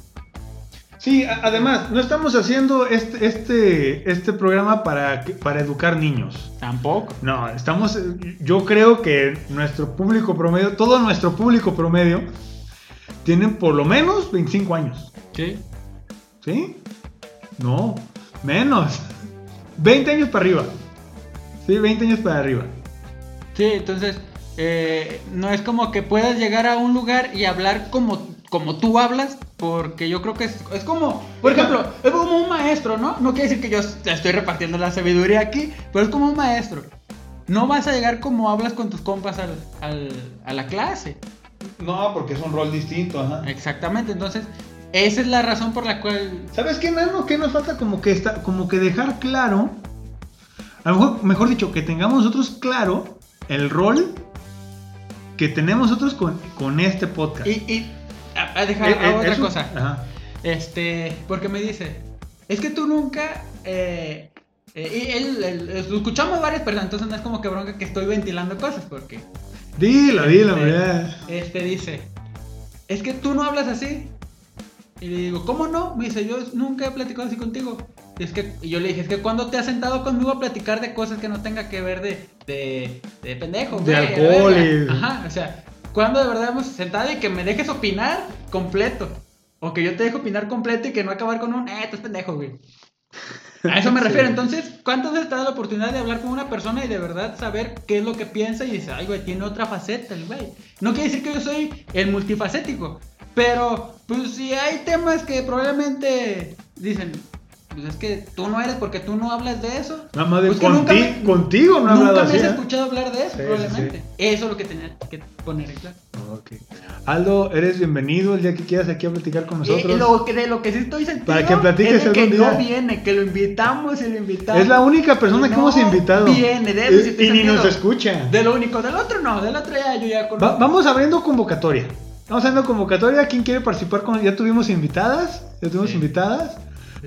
Sí, además, no estamos haciendo este, este, este programa para, para educar niños. Tampoco. No, estamos. Yo creo que nuestro público promedio, todo nuestro público promedio, tienen por lo menos 25 años. Sí. ¿Sí? No, menos. 20 años para arriba. Sí, 20 años para arriba. Sí, entonces, eh, no es como que puedas llegar a un lugar y hablar como, como tú hablas, porque yo creo que es, es como, por ejemplo, es como un maestro, ¿no? No quiere decir que yo estoy repartiendo la sabiduría aquí, pero es como un maestro. No vas a llegar como hablas con tus compas al, al- a la clase. No, porque es un rol distinto, ajá. Exactamente, entonces, esa es la razón por la cual... ¿Sabes qué, Nano? ¿Qué nos falta? Como que, está, como que dejar claro, a lo mejor, mejor dicho, que tengamos nosotros claro el rol que tenemos nosotros con, con este podcast. Y, y a, a dejar Eh, eh, otra eso- cosa. Ajá. Este, porque me dice, es que tú nunca, eh, eh, él, él- lo escuchamos varias personas, entonces no es como que bronca que estoy ventilando cosas, porque, Dilo, dilo, este, mira. este dice, es que tú no hablas así. Y le digo, ¿cómo no? Me dice, yo nunca he platicado así contigo. Y es que, y yo le dije, es que cuando te has sentado conmigo a platicar de cosas que no tenga que ver de, de, de pendejo, De alcohol verga?" y- Ajá, o sea, cuando de verdad hemos sentado y que me dejes opinar completo. O que yo te dejo opinar completo y que no acabar con un, eh, estás pendejo, güey. A eso me Sí. refiero. Entonces, ¿cuántas veces te da la oportunidad de hablar con una persona y de verdad saber qué es lo que piensa y dice, ay, güey, tiene otra faceta el güey? No quiere decir que yo soy el multifacético, pero, pues, si hay temas que probablemente dicen, pues es que tú no eres porque tú no hablas de eso. Nada más de Pues conti- me- contigo no Nunca hablado me has ¿eh? escuchado hablar de eso, Sí, sí, probablemente. Eso es lo que tenía que poner en claro. Ok. Aldo, eres bienvenido el día que quieras aquí a platicar con Y, nosotros. y lo que, de lo que sí estoy sentido Para que platiques es de que no día. viene, que lo invitamos y lo invitamos. Es la única persona que hemos invitado. viene, de eso sí Eh, estoy y ni nos escucha. De lo único, del otro no, del otro ya yo ya Va- conozco. vamos abriendo convocatoria. Vamos haciendo convocatoria. ¿Quién quiere participar? Con... Ya tuvimos invitadas. Ya tuvimos invitadas.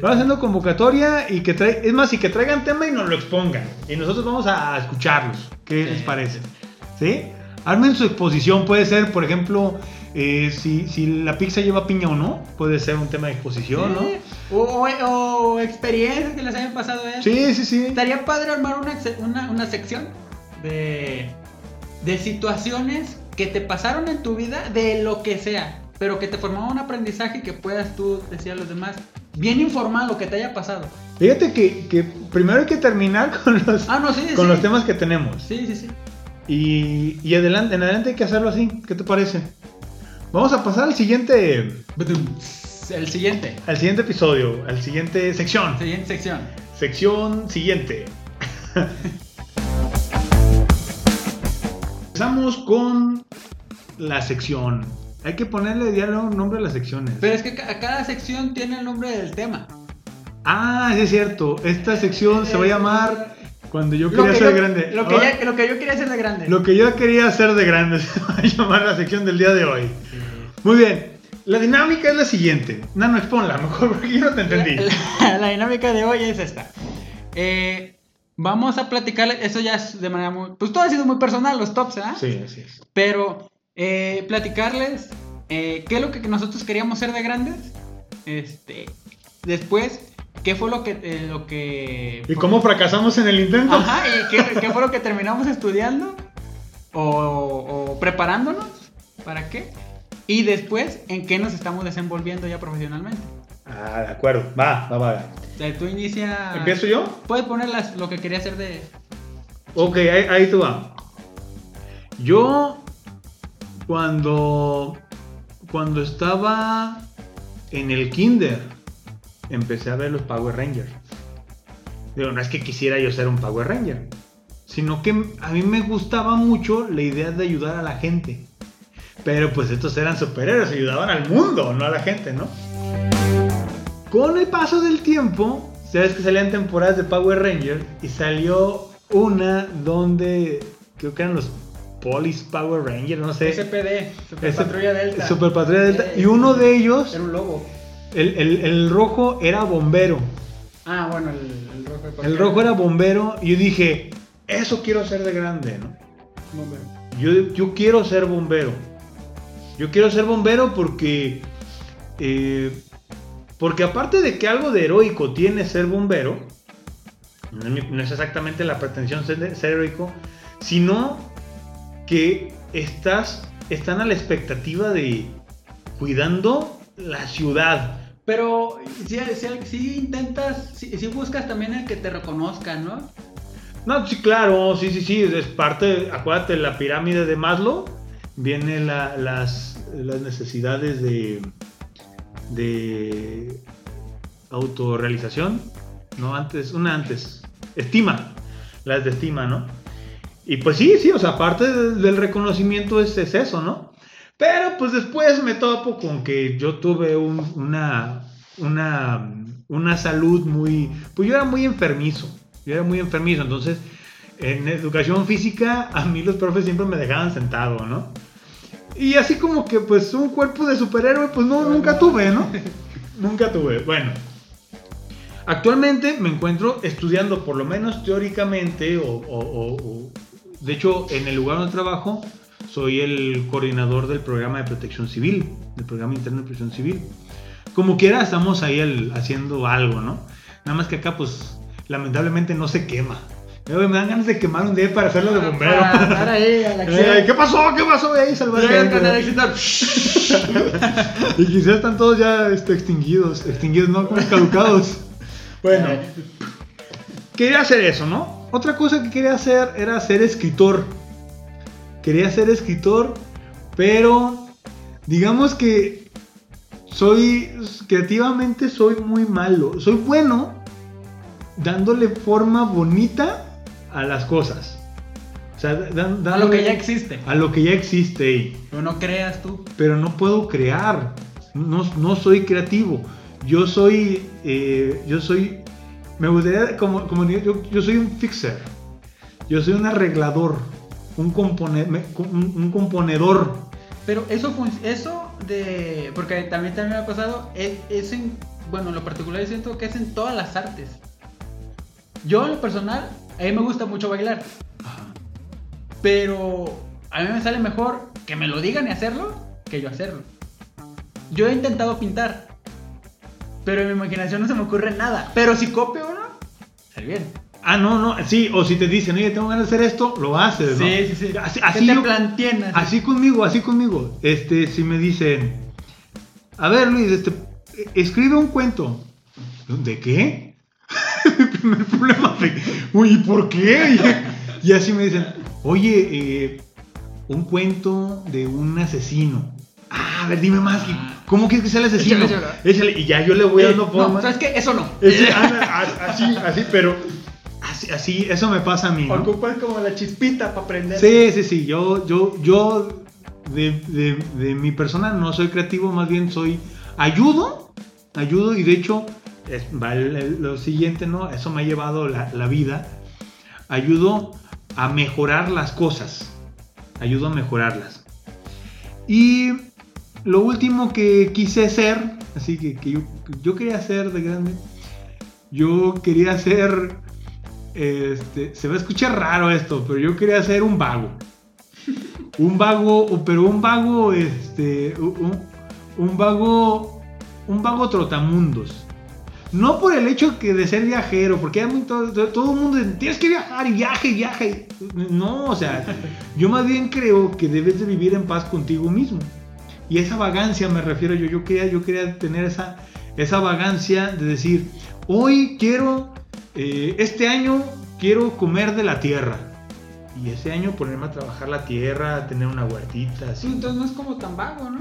Vamos haciendo convocatoria y que trae, es más, y que traigan tema y nos lo expongan. Y nosotros vamos a escucharlos. ¿Qué les parece? ¿Sí? Armen su exposición. Puede ser, por ejemplo, eh, si, si la pizza lleva piña o no. Puede ser un tema de exposición, Sí. O, o- o experiencias que les hayan pasado a. ¿no? Sí, sí, sí. Estaría padre armar una, una, una sección de, de situaciones que te pasaron en tu vida de lo que sea, pero que te formaron un aprendizaje que puedas tú decir a los demás, bien informado que te haya pasado. Fíjate que, que primero hay que terminar con los, Ah, no, sí, con sí. los temas que tenemos. Sí, sí, sí. Y, y adelante, en adelante hay que hacerlo así. ¿Qué te parece? Vamos a pasar al siguiente, El siguiente, al siguiente episodio, al siguiente sección. siguiente sección. Sección siguiente. Empezamos con la sección. Hay que ponerle ya un nombre a las secciones. Pero es que ca- cada sección tiene el nombre del tema. Ah, sí es cierto. Esta sección se va a llamar Cuando yo quería que ser yo- grande. Lo que, Ahora, ya- lo que yo quería hacer de grande. lo que yo quería hacer de grande se va a llamar la sección del día de hoy. Muy bien. La dinámica es la siguiente. Nano, exponla mejor porque yo no te entendí. La, la dinámica de hoy es esta. Eh, vamos a platicar, eso ya es de manera muy... Pues todo ha sido muy personal, los tops, ¿ah? Sí, así es. Pero eh, platicarles eh, qué es lo que nosotros queríamos ser de grandes. Este, después, qué fue lo que... eh, lo que ¿Y cómo fracasamos en el intento? Ajá, y qué, qué fue lo que terminamos estudiando o, o preparándonos, ¿para qué? Y después, en qué nos estamos desenvolviendo ya profesionalmente. Ah, de acuerdo. Va, va, va. Tú inicia... ¿Empiezo yo? Puedes poner las- lo que quería hacer de... Ok, ahí, ahí tú va. Yo, cuando, cuando estaba en el kinder, empecé a ver los Power Rangers. Digo, no es que quisiera yo ser un Power Ranger, sino que a mí me gustaba mucho la idea de ayudar a la gente. Pero pues estos eran superhéroes, ayudaban al mundo, no a la gente, ¿no? Con el paso del tiempo, sabes que salían temporadas de Power Ranger y salió una donde creo que eran los Police Power Rangers, no sé. SPD, Super Ese- Patrulla Delta. Super Patrulla Delta. Eh, Y uno de ellos, Era un lobo. el, el- el rojo era bombero. Ah, bueno, el, el rojo. El rojo era bombero y yo dije, eso quiero ser de grande, ¿no? Bombero. Yo, yo quiero ser bombero. Yo quiero ser bombero porque. eh, porque aparte de que algo de heroico tiene ser bombero, no es, exactamente la pretensión ser, ser heroico, sino que estás, están a la expectativa de cuidando la ciudad. Pero si, si, si intentas, si, si buscas también el que te reconozcan, ¿no? No, sí, claro, sí, sí, sí, es parte, acuérdate, la pirámide de Maslow, viene la- las, las necesidades de, de autorrealización, no antes, una antes, estima, las de estima, ¿no? Y pues sí, sí, o sea, parte de- del reconocimiento es, es eso, ¿no? Pero pues después me topo con que yo tuve un- una, una, una salud muy, pues yo era muy enfermizo, yo era muy enfermizo, entonces en educación física a mí los profes siempre me dejaban sentado, ¿no? Y así como que pues un cuerpo de superhéroe pues no, nunca tuve, ¿no? nunca tuve. Bueno, actualmente me encuentro estudiando por lo menos teóricamente o, o- o- o- de hecho en el lugar donde trabajo soy el coordinador del programa de protección civil, del programa interno de protección civil. Como quiera estamos ahí el- haciendo algo, ¿no? Nada más que acá pues lamentablemente no se quema. Me dan ganas de quemar un día para hacerlo de bombero. Para estar ahí a la Eh, ¿Qué pasó? ¿Qué pasó? Y ahí salvar. Y quizás están todos ya este, extinguidos. Extinguidos, no, como caducados. bueno, quería hacer eso, ¿no? Otra cosa que quería hacer era ser escritor. Quería ser escritor, pero digamos que soy creativamente soy muy malo. Soy bueno dándole forma bonita a las cosas. O sea, A lo que ya existe. A lo que ya existe. Pero no creas tú. pero no puedo crear. No, no soy creativo. Yo soy. eh, yo soy. Me gustaría. Como, como yo, yo soy un fixer. Yo soy un arreglador. Un, compone, un, un componedor. Pero eso, eso de. Porque también, también me ha pasado. Es, es en. Bueno, en lo particular yo siento que es en todas las artes. Yo, en lo personal, a mí me gusta mucho bailar. Pero a mí me sale mejor que me lo digan y hacerlo que yo hacerlo. Yo he intentado pintar. Pero en mi imaginación no se me ocurre nada. Pero si copio uno, sale bien. Ah, no, no. Sí, o si te dicen, oye, tengo ganas de hacer esto, lo haces, ¿no? Sí, sí, sí. Así, así te yo- planteen así. Así conmigo, así conmigo. Este, si me dicen, a ver Luis, este, escribe un cuento. ¿De qué? Mi primer problema uy, ¿y por qué? Y, y así me dicen, oye, eh, un cuento de un asesino. Ah, a ver, dime más. ¿Cómo quieres que sea el asesino? Échale, échale. Y ya yo le voy Eh, dando no, forma. ¿sabes qué? Eso no. Ese- anda, a- así, así, pero así, así, eso me pasa a mí. ¿no? Ocupas como la chispita para aprender. Sí, sí, sí. Yo, yo, yo de, de- de mi persona no soy creativo, más bien soy ayudo, ayudo y de hecho es, lo siguiente, ¿no? Eso me ha llevado la, la vida. Ayudo a mejorar las cosas. Ayudo a mejorarlas. Y lo último que quise ser, así que, yo, yo quería ser de grande, yo quería ser este, se va a escuchar raro esto, pero yo quería ser un vago. Un vago, pero un vago, este, un, un vago, un vago trotamundos. No por el hecho de ser viajero, porque todo, todo el mundo dice, tienes que viajar y viaje viaje. No, o sea, yo más bien creo que debes de vivir en paz contigo mismo. Y esa vagancia me refiero yo, yo quería, yo quería tener esa, esa vagancia de decir, hoy quiero, eh, este año quiero comer de la tierra. Y ese año ponerme a trabajar la tierra, tener una huertita, así. Entonces no es como tan vago, ¿no?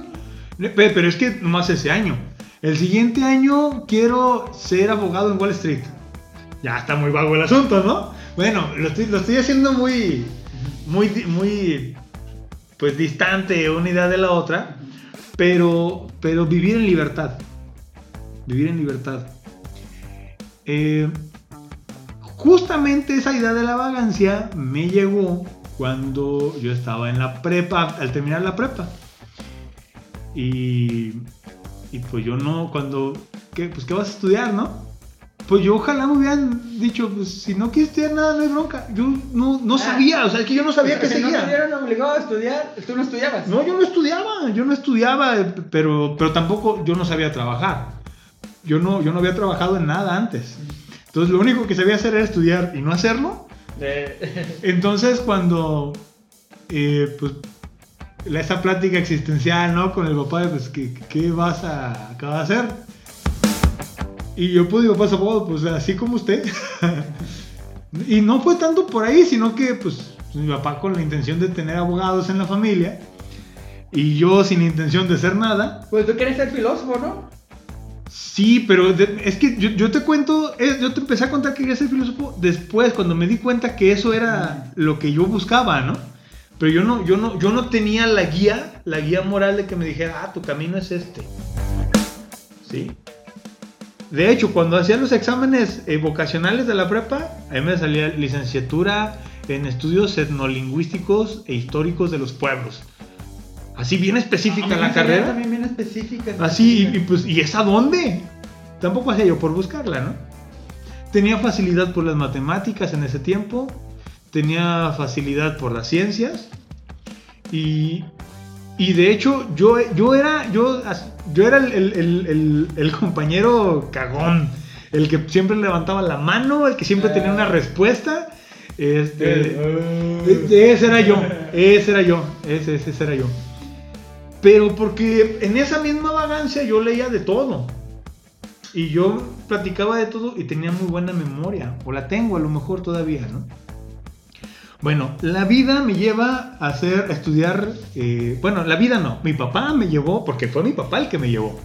Pe- Pero es que nomás ese año. El siguiente año quiero ser abogado en Wall Street. Ya está muy vago el asunto, ¿no? Bueno, lo estoy, lo estoy haciendo muy, muy, muy, pues distante una idea de la otra. Pero, pero vivir en libertad. Vivir en libertad. Eh, justamente esa idea de la vagancia me llegó cuando yo estaba en la prepa, al terminar la prepa. Y, y pues yo no, cuando, ¿qué, pues ¿qué vas a estudiar, no? Pues yo ojalá me hubieran dicho, pues si no quieres estudiar nada, no hay bronca. Yo no, no Ah. sabía, o sea, es que yo no sabía que si no te seguía. hubieran obligado a estudiar, tú no estudiabas. No, yo no estudiaba, yo no estudiaba, eh, pero, pero tampoco yo no sabía trabajar. Yo no, yo no había trabajado en nada antes. Entonces lo único que sabía hacer era estudiar y no hacerlo. Entonces cuando, eh, pues, esa plática existencial, ¿no? Con el papá, pues, ¿qué, qué vas a, qué vas a hacer? Y yo pues digo, pues abogado, pues así como usted. y no fue tanto por ahí, sino que pues mi papá con la intención de tener abogados en la familia y yo sin intención de hacer nada. Pues tú quieres ser filósofo, ¿no? Sí, pero de- es que yo, yo te cuento, es- yo te empecé a contar que quería ser filósofo después, cuando me di cuenta que eso era lo que yo buscaba, ¿no? Pero yo no, yo no, yo no tenía la guía, la guía moral de que me dijera, ah, tu camino es este. ¿Sí? De hecho, cuando hacía los exámenes eh, vocacionales de la prepa, a mí me salía licenciatura en estudios etnolingüísticos e históricos de los pueblos. Así bien específica A mí la carrera. También bien específica. Así, y, y pues, ¿y es a dónde? Tampoco hacía yo por buscarla, ¿no? Tenía facilidad por las matemáticas en ese tiempo, tenía facilidad por las ciencias, y, y de hecho yo, yo era, yo, yo era el, el- el- compañero cagón, el que siempre levantaba la mano, el que siempre tenía una respuesta. Este, e- ese era yo, ese era yo, ese, ese, ese era yo. Pero porque en esa misma vagancia yo leía de todo. Y yo platicaba de todo y tenía muy buena memoria. O la tengo a lo mejor todavía, ¿no? Bueno, la vida me lleva a hacer, a estudiar. eh, bueno, la vida no. Mi papá me llevó, porque fue mi papá el que me llevó.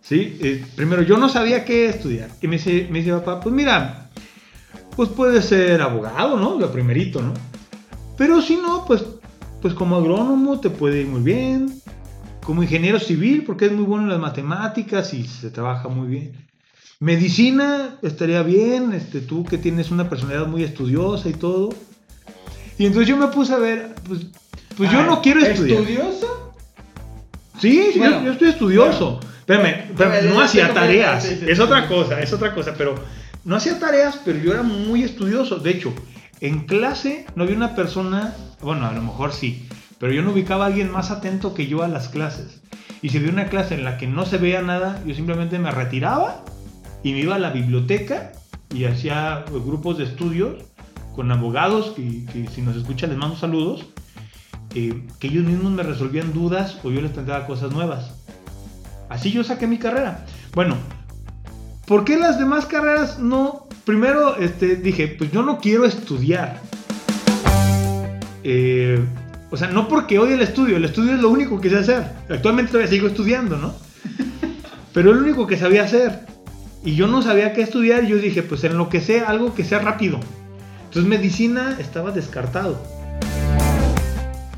¿Sí? Eh, primero, yo no sabía qué estudiar. Y me dice, me dice papá, pues mira, pues puedes ser abogado, ¿no? Lo primerito, ¿no? Pero si no, pues, pues como agrónomo te puede ir muy bien. Como ingeniero civil, porque es muy bueno en las matemáticas y se trabaja muy bien. Medicina estaría bien, este, tú que tienes una personalidad muy estudiosa y todo. Y entonces yo me puse a ver, pues, pues yo Ah, no quiero estudiar. ¿Estudioso? Sí, sí, Bueno, yo, yo estoy estudioso. Espérame, no hacía tareas. Es otra cosa, es otra cosa. Pero no hacía tareas, pero yo era muy estudioso. De hecho, en clase no había una persona, bueno, a lo mejor sí, pero yo no ubicaba a alguien más atento que yo a las clases. Y si había una clase en la que no se veía nada, yo simplemente me retiraba y me iba a la biblioteca y hacía grupos de estudios con abogados, que, que si nos escuchan les mando saludos, eh, que ellos mismos me resolvían dudas o yo les planteaba cosas nuevas. Así yo saqué mi carrera. Bueno, ¿por qué las demás carreras no? Primero este, dije, pues yo no quiero estudiar. Eh, o sea, no porque odie el estudio, el estudio es lo único que sé hacer. Actualmente todavía sigo estudiando, ¿no? Pero es lo único que sabía hacer. Y yo no sabía qué estudiar yo dije, pues en lo que sea, algo que sea rápido. Entonces medicina estaba descartado.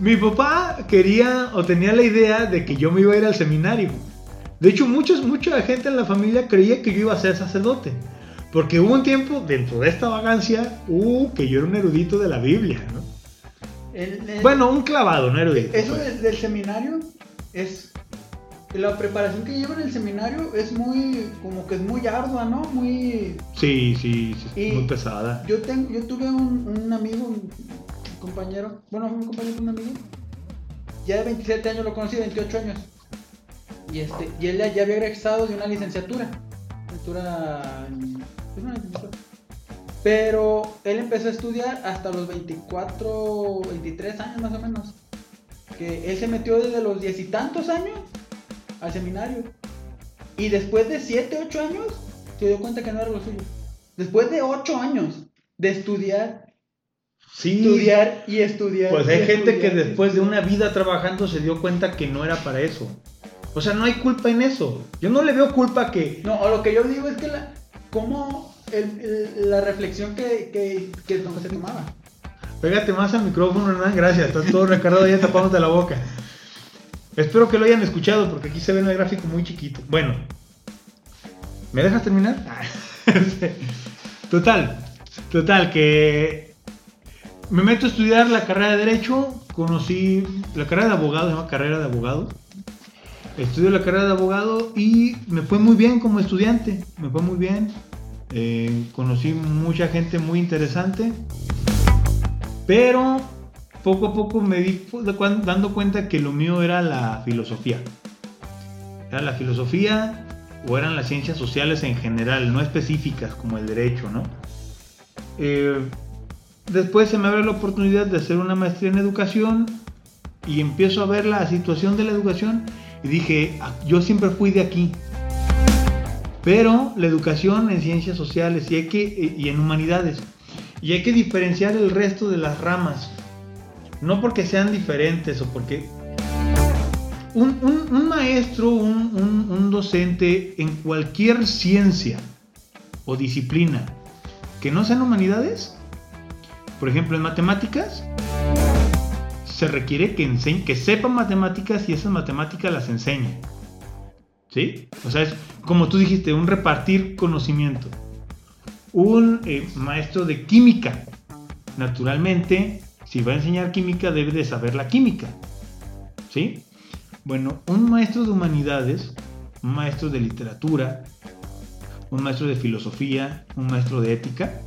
Mi papá quería o tenía la idea de que yo me iba a ir al seminario. De hecho, muchos, mucha gente en la familia creía que yo iba a ser sacerdote. Porque hubo un tiempo dentro de esta vagancia, uh, que yo era un erudito de la Biblia, ¿no? El- el- Bueno, un clavado, no erudito. Eso pues. del, del seminario es. La preparación que lleva en el seminario es muy. como que es muy ardua, ¿no? Muy. Sí, sí, sí, muy pesada. Yo, tengo, yo tuve un, un amigo, un compañero, bueno, un compañero un amigo, ya de 27 años lo conocí, 28 años. Y, este, y él ya había egresado de una licenciatura. Licenciatura. en- es una licenciatura. Pero él empezó a estudiar hasta los 24, 23 años más o menos. Que él se metió desde los diez y tantos años al seminario. Y después de 7, 8 años, se dio cuenta que no era lo suyo. Después de 8 años de estudiar, Sí, estudiar y estudiar. pues hay gente que estudiar, después de una vida trabajando se dio cuenta que no era para eso. O sea, no hay culpa en eso. Yo no le veo culpa que... No, o lo que yo digo es que la, cómo el- el- la reflexión que, que, que se tomaba. Pégate más al micrófono, Hernán, gracias. Estás todo recargado ya tapándote la boca. Espero que lo hayan escuchado porque aquí se ve el gráfico muy chiquito. Bueno, ¿me dejas terminar? total, total, que me meto a estudiar la carrera de Derecho. Conocí la carrera de abogado, se llama carrera de abogado. Estudio la carrera de abogado y me fue muy bien como estudiante. Me fue muy bien. Eh, conocí mucha gente muy interesante. Pero poco a poco me di dando cuenta que lo mío era la filosofía. Era la filosofía o eran las ciencias sociales en general, no específicas como el derecho, ¿no? Eh, después se me abre la oportunidad de hacer una maestría en educación y empiezo a ver la situación de la educación y dije, "Ah, yo siempre fui de aquí. Pero la educación en ciencias sociales y, que, y en humanidades. Y hay que diferenciar el resto de las ramas. No porque sean diferentes o porque... Un, un- maestro, un, un- un docente en cualquier ciencia o disciplina que no sean humanidades, por ejemplo en matemáticas, se requiere que, enseñe, que sepa matemáticas y esas matemáticas las enseñe. ¿Sí? O sea, es como tú dijiste, un repartir conocimiento. Un eh, maestro de química, naturalmente, si va a enseñar química, debe de saber la química. ¿Sí? Bueno, un maestro de humanidades, un maestro de literatura, un maestro de filosofía, un maestro de ética.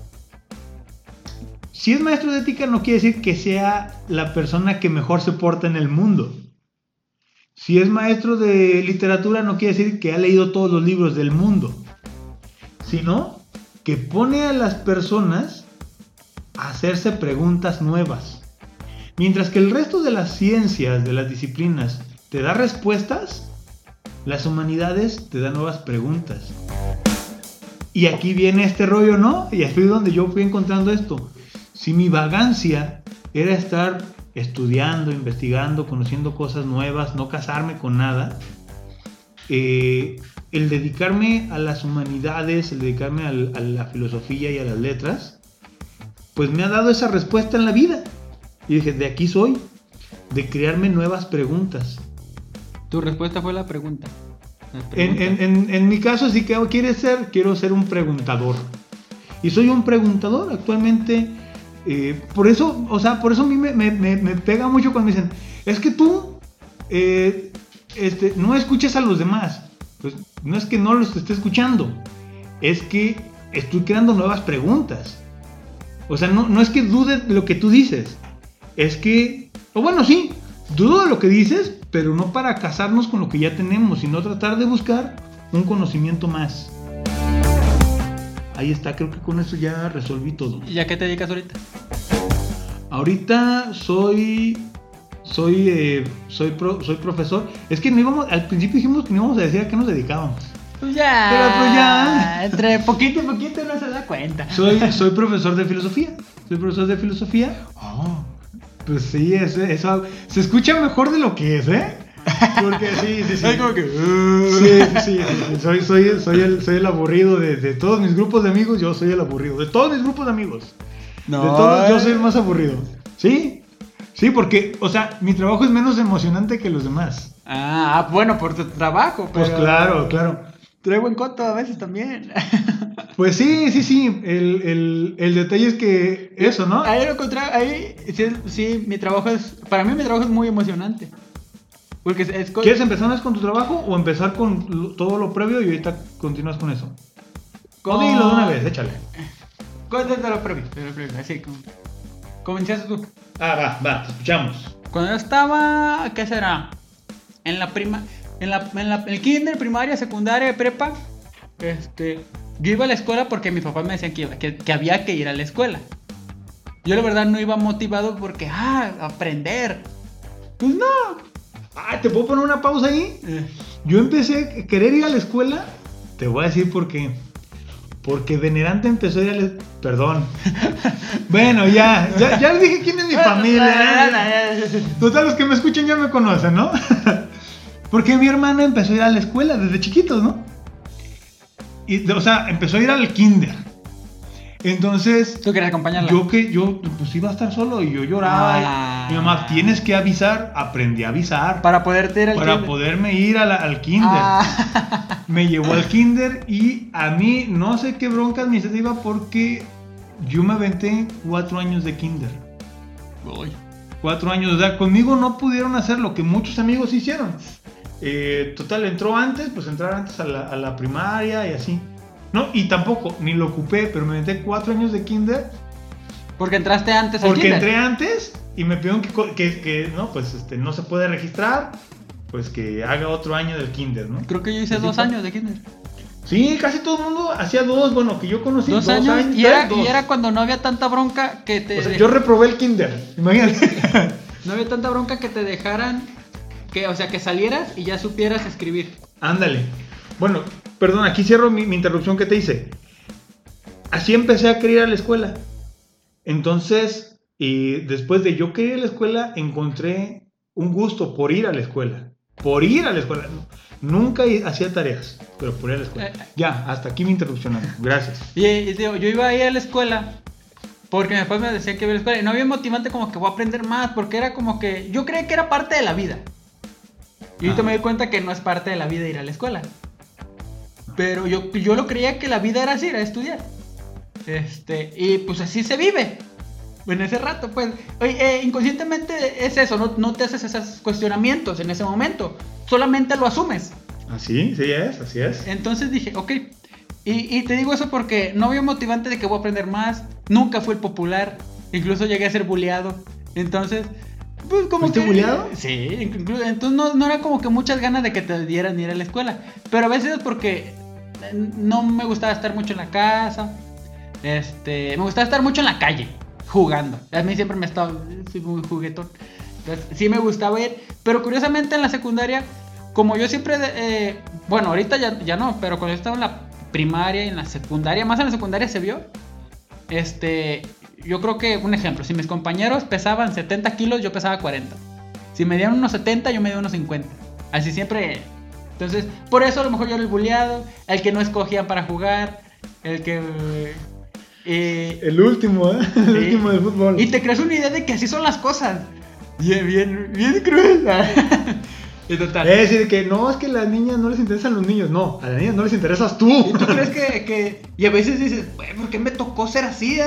Si es maestro de ética no quiere decir que sea la persona que mejor se porta en el mundo. Si es maestro de literatura no quiere decir que ha leído todos los libros del mundo, sino que pone a las personas hacerse preguntas nuevas. Mientras que el resto de las ciencias, de las disciplinas, te da respuestas, las humanidades te dan nuevas preguntas. Y aquí viene este rollo, ¿no? Y aquí es donde yo fui encontrando esto. Si mi vagancia era estar estudiando, investigando, conociendo cosas nuevas, no casarme con nada, eh, el dedicarme a las humanidades, el dedicarme a la filosofía y a las letras, pues me ha dado esa respuesta en la vida. Y dije, de aquí soy, de crearme nuevas preguntas. Tu respuesta fue la pregunta. La En, pregunta. en- en- en mi caso, si quieres ser, quiero ser un preguntador. Y soy un preguntador actualmente. eh, por eso, o sea, por eso a mí me, me- me- me pega mucho cuando me dicen, es que tú eh, este, no escuchas a los demás. Pues no es que no los esté escuchando, es que estoy creando nuevas preguntas. O sea, no, no es que dude de lo que tú dices, es que, o bueno, sí, dudo de lo que dices, pero no para casarnos con lo que ya tenemos, sino tratar de buscar un conocimiento más. Ahí está, creo que con eso ya resolví todo. ¿Y a qué te dedicas ahorita? Ahorita soy soy eh, soy pro- soy profesor. Es que no íbamos al principio dijimos que no íbamos a decir a qué nos dedicábamos. Pues ya. Pero pues ya. Entre poquito y poquito no se da cuenta. Soy soy profesor de filosofía. Soy profesor de filosofía. Oh. Pues sí, eso, eso se escucha mejor de lo que es, ¿eh? Porque sí, sí, sí. Es como que. Sí, sí, sí, sí, Soy, soy, soy, el, soy el aburrido de, de todos mis grupos de amigos, yo soy el aburrido. De todos mis grupos de amigos. No. De todos, yo soy el más aburrido. ¿Sí? Sí, porque, o sea, mi trabajo es menos emocionante que los demás. Ah, bueno, por tu trabajo. Pues pero- claro, claro. Traigo en coto a veces también. Pues sí, sí, sí. El, el, el detalle es que eso, ¿no? Ahí lo contrario, ahí sí, sí, mi trabajo es. Para mí, mi trabajo es muy emocionante. Porque es. ¿Quieres empezar más con tu trabajo o empezar con todo lo previo y ahorita continúas con eso? O con- dilo de una vez, échale. Cuéntate lo previo, de lo previo, así como. Comenzaste tú. Ah, va, va, te escuchamos. Cuando yo estaba, ¿qué será? En la prima, en la, en la, el kinder, primaria, secundaria, prepa, este, yo iba a la escuela porque mis papás me decían que, iba- que, que había que ir a la escuela. Yo la verdad no iba motivado porque, ah, aprender. Pues no. Ah, ¿te puedo poner una pausa ahí? Yo empecé a querer ir a la escuela. Te voy a decir por qué. Porque Venerante empezó a ir a la Perdón. bueno, ya, ya, ya les dije quién es mi familia. Total, los que me escuchan ya me conocen, ¿no? Porque mi hermano empezó a ir a la escuela desde chiquitos, ¿no? Y, o sea, empezó a ir al kinder. Entonces, ¿Tú quieres acompañarla? yo que yo pues iba a estar solo y yo lloraba. y Ah. Mi mamá, tienes que avisar. Aprendí a avisar. Para poderte ir al Para kinder. poderme ir la- al kinder. Ah. Me llevó al kinder y a mí no sé qué broncas me se iba porque yo me aventé cuatro años de kinder. Uy. Cuatro años, o sea, conmigo no pudieron hacer lo que muchos amigos hicieron. Eh, total, entró antes, pues entrar antes a la, a la primaria y así. No, y tampoco, ni lo ocupé, pero me aventé cuatro años de kinder Porque entraste antes al porque entré antes y me pidieron que, co- que, que, no, pues este, no se puede registrar, pues que haga otro año del kinder, ¿no? Creo que yo hice ¿Sí dos fue? años de kinder. Sí, casi todo el mundo hacía dos, bueno, que yo conocí dos, años, y, era, Dos. y era cuando no había tanta bronca que te O sea, yo reprobé el kinder, imagínate. no había tanta bronca que te dejaran que o sea que salieras y ya supieras escribir Ándale. Bueno, perdón, aquí cierro mi, mi interrupción que te hice. Así empecé a querer ir a la escuela. Entonces, y después de yo querer ir a la escuela, encontré un gusto por ir a la escuela. Por ir a la escuela. Nunca hacía tareas, pero por ir a la escuela. Eh. Ya, hasta aquí mi interrupción. amigo. Gracias. y, y digo, yo iba a ir a la escuela porque después me decían que iba a la escuela y no había motivante como que voy a aprender más porque era como que yo creía que era parte de la vida y ahorita me doy cuenta que no es parte de la vida ir a la escuela pero yo, yo lo creía que la vida era así era estudiar este y pues así se vive en ese rato, pues, oye, eh, inconscientemente es eso, no, no te haces esos cuestionamientos en ese momento, solamente lo asumes. Así, sí es, así es. Entonces dije, ok. Y, y te digo eso porque no había motivante de que voy a aprender más. Nunca fui el popular. Incluso llegué a ser bulleado. Entonces, pues como ¿Fuiste que. bulleado? Sí, incluso. Entonces no, no era como que muchas ganas de que te dieran ir a la escuela. Pero a veces es porque no me gustaba estar mucho en la casa. Este, me gustaba estar mucho en la calle, jugando. A mí siempre me estaba, soy muy juguetón. Entonces, sí me gustaba ir. Pero curiosamente en la secundaria, como yo siempre, eh, bueno, ahorita ya, ya no, pero cuando yo estaba en la primaria y en la secundaria, más en la secundaria se vio. Este, yo creo que, un ejemplo, si mis compañeros pesaban 70 kilos, yo pesaba 40. Si me dieron unos 70, yo me di unos 50. Así siempre. Entonces, por eso a lo mejor yo era el bulleado, el que no escogían para jugar, el que. Y, El último, ¿eh? El Sí. último del fútbol. y te creas una idea de que así son las cosas. Bien, bien, bien cruel. y total. Es decir, que no, es que a las niñas no les interesan los niños. No, a las niñas no les interesas tú. ¿Y tú crees que, que- Y a veces dices, ¿por qué me tocó ser así, eh?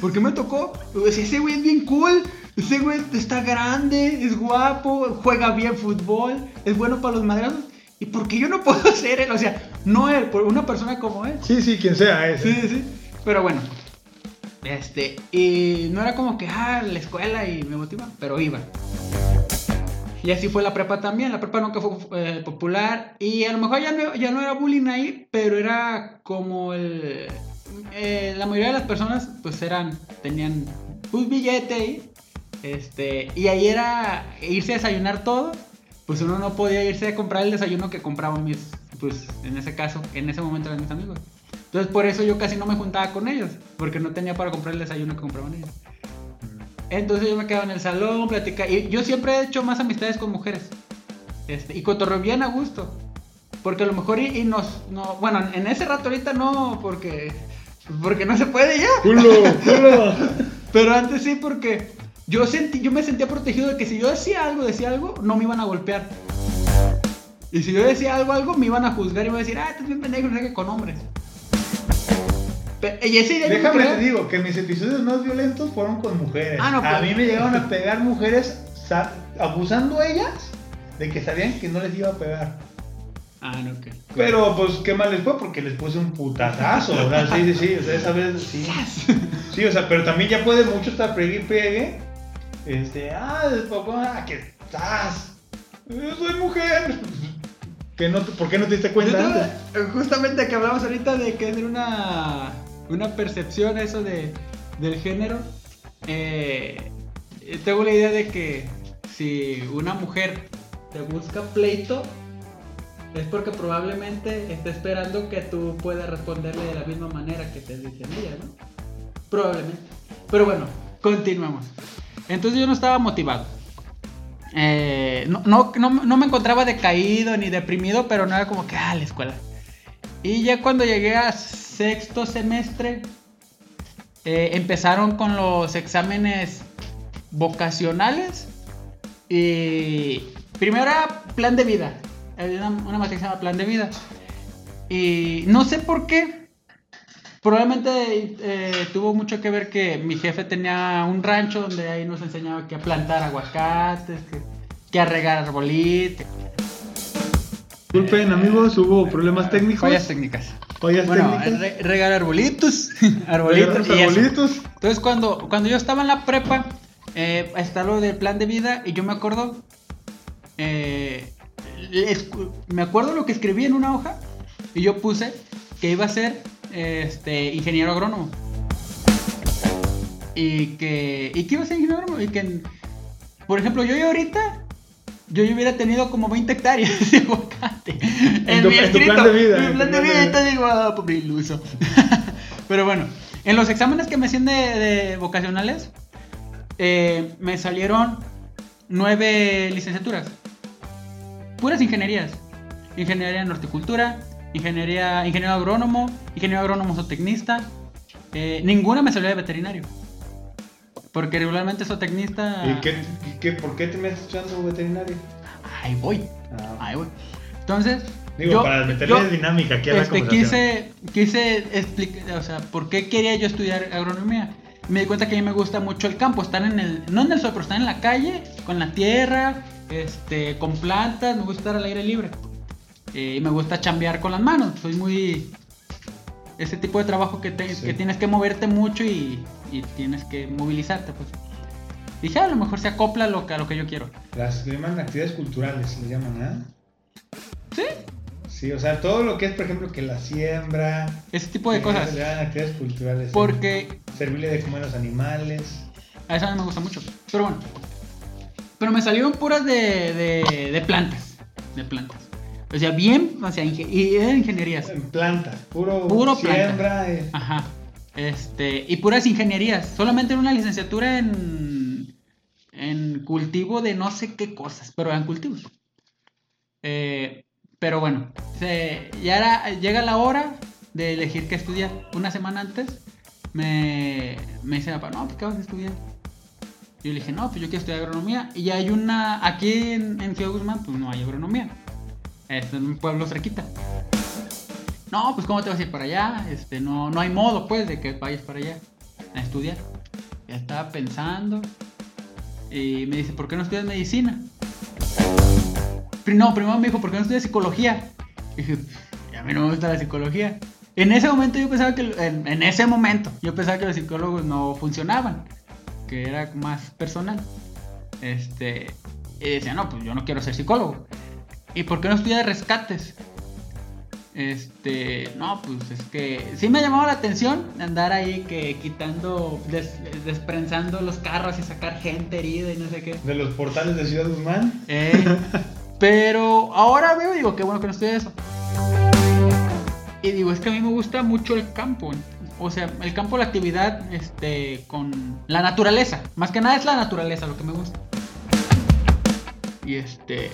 ¿Por qué me tocó? Pues ese güey es bien cool. Ese güey está grande, es guapo, juega bien fútbol, es bueno para los madrazos. ¿Y por qué yo no puedo ser él? O sea, no él, por una persona como él. Sí, sí, quien sea ese. Sí, sí. Pero bueno. Este, y no era como que, ah, la escuela y me motiva, pero iba. Y así fue la prepa también. La prepa nunca fue eh, popular. Y a lo mejor ya no, ya no era bullying ahí, pero era como el. Eh, la mayoría de las personas, pues eran. Tenían un billete. Este, y ahí era irse a desayunar todo. Pues uno no podía irse a comprar el desayuno que compraban mis. Pues en ese caso, en ese momento eran mis amigos. Entonces por eso yo casi no me juntaba con ellos. Porque no tenía para comprar el desayuno que compraban ellos. Entonces yo me quedaba en el salón, platicaba. Y yo siempre he hecho más amistades con mujeres. Este, y cotorreo bien a gusto. Porque a lo mejor y nos. No, bueno, en ese rato ahorita no, porque. Porque no se puede ya. Culo, culo. Pero antes sí, porque yo sentí, yo me sentía protegido de que si yo decía algo, decía algo, no me iban a golpear. Y si yo decía algo, algo, me iban a juzgar y me iban a decir, ah, estás bien pendejo, no sé qué, con hombres. Y ese Déjame te digo que mis episodios más violentos fueron con mujeres. Ah, no, a pues- mí me llegaron a pegar mujeres sa- abusando ellas de que sabían que no les iba a pegar. Ah, no, ok. Pero pues qué mal les fue porque les puse un putazazo. O sea, sí, sí, sí. O sea, esa vez sí. Sí, o sea, pero también ya puede mucho estar pegue y pegue. Este, ah, papá, que estás. Yo soy mujer. ¿Qué no, ¿Por qué no te diste cuenta antes? Yo- Justamente que hablamos ahorita de que es una, una percepción eso de, del género. eh, tengo la idea de que si una mujer te busca pleito, es porque probablemente está esperando que tú puedas responderle de la misma manera que te dice ella, ¿no? Probablemente. Pero bueno, continuamos. Entonces yo no estaba motivado. Eh, no, no, no, me encontraba decaído ni deprimido, pero no era como que, ah, la escuela. Y ya cuando llegué a sexto semestre, eh, empezaron con los exámenes vocacionales. Y primero plan de vida. Una, una materia que se llama plan de vida. Y no sé por qué. Probablemente eh, tuvo mucho que ver que mi jefe tenía un rancho donde ahí nos enseñaba que a plantar aguacates, que, que a regar arbolitos. Disculpen, amigos, hubo problemas técnicos. Fallas técnicas. Fallas Bueno, técnicas. re- regar arbolitos. arbolitos. Y arbolitos. Entonces, cuando, cuando yo estaba en la prepa, eh, está lo del plan de vida y yo me acuerdo. eh, me acuerdo lo que escribí en una hoja y yo puse que iba a ser este, ingeniero agrónomo. Y que, y que iba a ser ingeniero agrónomo. Y que, por ejemplo, yo ahorita. Yo hubiera tenido como 20 hectáreas de aguacate. En tu- en tu plan de vida, En mi plan de vida. vida. Entonces digo, ah, pobre iluso. Pero bueno, en los exámenes que me hacían de, de vocacionales, eh, me salieron nueve licenciaturas. Puras ingenierías. Ingeniería en horticultura, ingeniería, ingeniero agrónomo, ingeniero agrónomo zootecnista. Eh, ninguna me salió de veterinario. Porque regularmente zootecnista... ¿Y qué, qué- por qué te me estás echando veterinario? Ahí voy, Ah, ahí voy. Entonces... digo, yo- para meterle yo- dinámica aquí a la este, conversación. quise, quise explicar, o sea, por qué quería yo estudiar agronomía. Me di cuenta que a mí me gusta mucho el campo, estar en el, no en el sol, pero estar en la calle, con la tierra, este, con plantas, me gusta estar al aire libre. Eh, y me gusta chambear con las manos, soy muy... Ese tipo de trabajo que, te- Sí. que tienes que moverte mucho y, y tienes que movilizarte, pues. Dije, a lo mejor se acopla a lo que, a lo que yo quiero. Las llaman actividades culturales, le llaman, ¿ah? Sí, Sí, o sea, todo lo que es, por ejemplo, que la siembra. ese tipo de eh, cosas. Le llaman actividades culturales. ¿eh? Porque Servirle de comer a los animales. A eso a mí me gusta mucho. Pero bueno. Pero me salieron puras de, de, de plantas. De plantas. O sea, bien, o sea, y ingenierías. En planta, puro, Puro planta. siembra. eh. Ajá. Este, y puras ingenierías. Solamente una licenciatura en, en cultivo de no sé qué cosas, pero eran cultivos. Eh, pero bueno, se- ya era, llega la hora de elegir qué estudiar. Una semana antes me, me dice no, pues ¿qué vas a estudiar? Yo le dije, no, pues yo quiero estudiar agronomía. Y hay una, aquí en, en Ciudad Guzmán, pues no hay agronomía. Es en un pueblo cerquita. No, pues ¿cómo te vas a ir para allá? Este, no, no hay modo, pues, de que vayas para allá a estudiar. Ya estaba pensando. Y me dice, ¿por qué no estudias medicina? No, primero me dijo, ¿por qué no estudias psicología? Y dije, a mí no me gusta la psicología. En ese momento yo pensaba que, en ese momento, yo pensaba que los psicólogos no funcionaban, que era más personal. Este, y decía, no, pues yo no quiero ser psicólogo. ¿Y por qué no estudias rescates? Este, no, pues es que sí me llamaba la atención andar ahí que quitando, des- desprensando los carros y sacar gente herida y no sé qué. De los portales de Ciudad Guzmán. Eh, pero ahora veo y digo, qué bueno que no estoy eso. Y digo, es que a mí me gusta mucho el campo. O sea, el campo, la actividad este, con la naturaleza. Más que nada es la naturaleza lo que me gusta. Y este.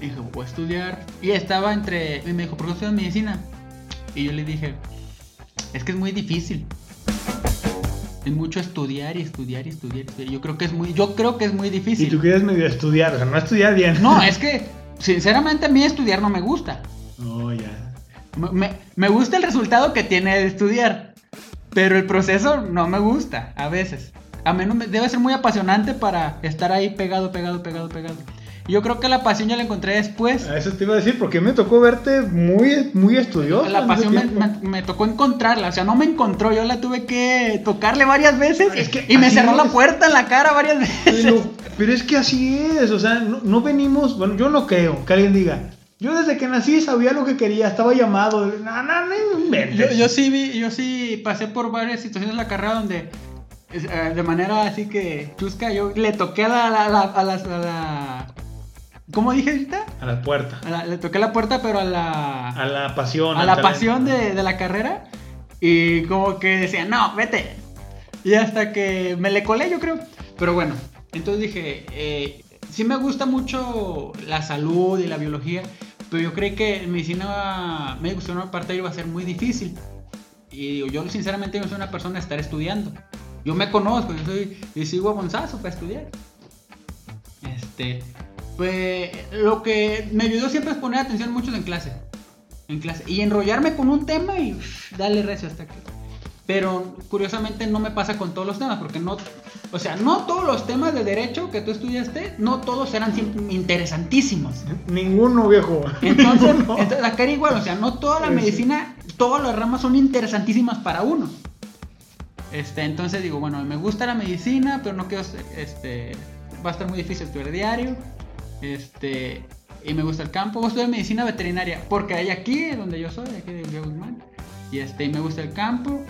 Dije, voy a estudiar. Y estaba entre. Y me dijo, ¿por qué estudias medicina? Y yo le dije, es que es muy difícil. Es mucho estudiar y estudiar y estudiar. y estudiar. Yo creo que es muy, yo creo que es muy difícil. Y tú quieres medio estudiar, o sea, no estudiar bien. No, es que, sinceramente, a mí estudiar no me gusta. No, ya. Me, gusta el resultado que tiene de estudiar, pero el proceso no me gusta a veces. A menos me- debe ser muy apasionante para estar ahí pegado, pegado, pegado, pegado. Yo creo que la pasión ya la encontré después. A eso te iba a decir, porque me tocó verte muy, muy estudioso. La pasión me, tiempo. me- me tocó encontrarla, o sea, no me encontró, yo la tuve que tocarle varias veces Es que y me cerró la puerta en la cara varias veces. Pero, pero es que así es, o sea, no, no venimos, bueno, yo no creo que alguien diga, yo desde que nací sabía lo que quería, estaba llamado, no, no, no inventes. Yo, yo sí vi, yo sí pasé por varias situaciones en la carrera donde eh, de manera así que chusca yo le toqué a la, la- la- a la, a la- ¿cómo dije ahorita? A la puerta, A la- le toqué la puerta pero a la a la pasión. a la talento. pasión de, de la carrera y como que decía no vete y hasta que me le colé yo creo pero bueno entonces dije eh, sí me gusta mucho la salud y la biología pero yo creí que medicina me gustó una parte iba a ser muy difícil. Y yo sinceramente no soy una persona de estar estudiando. Yo me conozco yo soy y sigo bonzazo para estudiar. Este pues lo que me ayudó siempre es poner atención mucho en clase en clase y enrollarme con un tema y uff, darle recio hasta que pero curiosamente no me pasa con todos los temas porque no o sea no todos los temas de derecho que tú estudiaste no todos eran interesantísimos Ninguno, viejo. entonces, Ninguno. entonces acá era igual o sea no toda la Sí. medicina todas las ramas son interesantísimas para uno este entonces digo bueno me gusta la medicina pero no quiero este va a estar muy difícil estudiar diario este y me gusta el campo voy a estudiar medicina veterinaria porque hay aquí donde yo soy aquí de Guzmán y este y me gusta el campo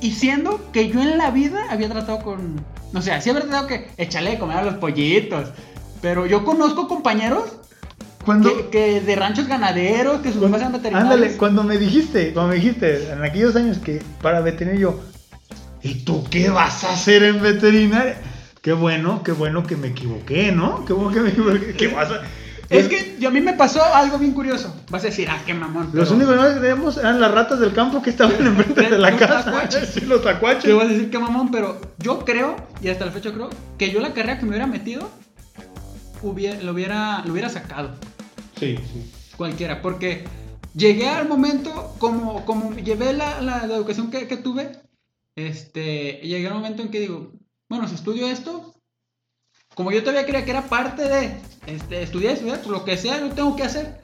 y siendo que yo en la vida había tratado con no sé, sí había tratado que échale de comer a los pollitos pero yo conozco compañeros Cuando, que, que de ranchos ganaderos que sus papás eran veterinarios ándale, cuando me dijiste, cuando me dijiste en aquellos años que para veterinario, yo, ¿y tú qué vas a hacer en veterinaria? Qué bueno, qué bueno que me equivoqué, ¿no? Qué bueno que me equivoqué. ¿Qué vas a...? Es que yo- a mí me pasó algo bien curioso vas a decir ah qué mamón Los únicos que teníamos eran las ratas del campo que estaban enfrente de la Los casa. tacuaches. Sí, los tacuaches. Te voy a decir que mamón, pero yo creo, y hasta la fecha creo, que yo la carrera que me hubiera metido, hubiera, lo, hubiera, lo hubiera sacado. Sí, sí. Cualquiera. Porque llegué al momento, como, como llevé la, la- la educación que, que tuve, este, llegué al momento en que digo, bueno, si estudio esto, como yo todavía creía que era parte de este, estudiar, estudiar, pues lo que sea lo tengo que hacer.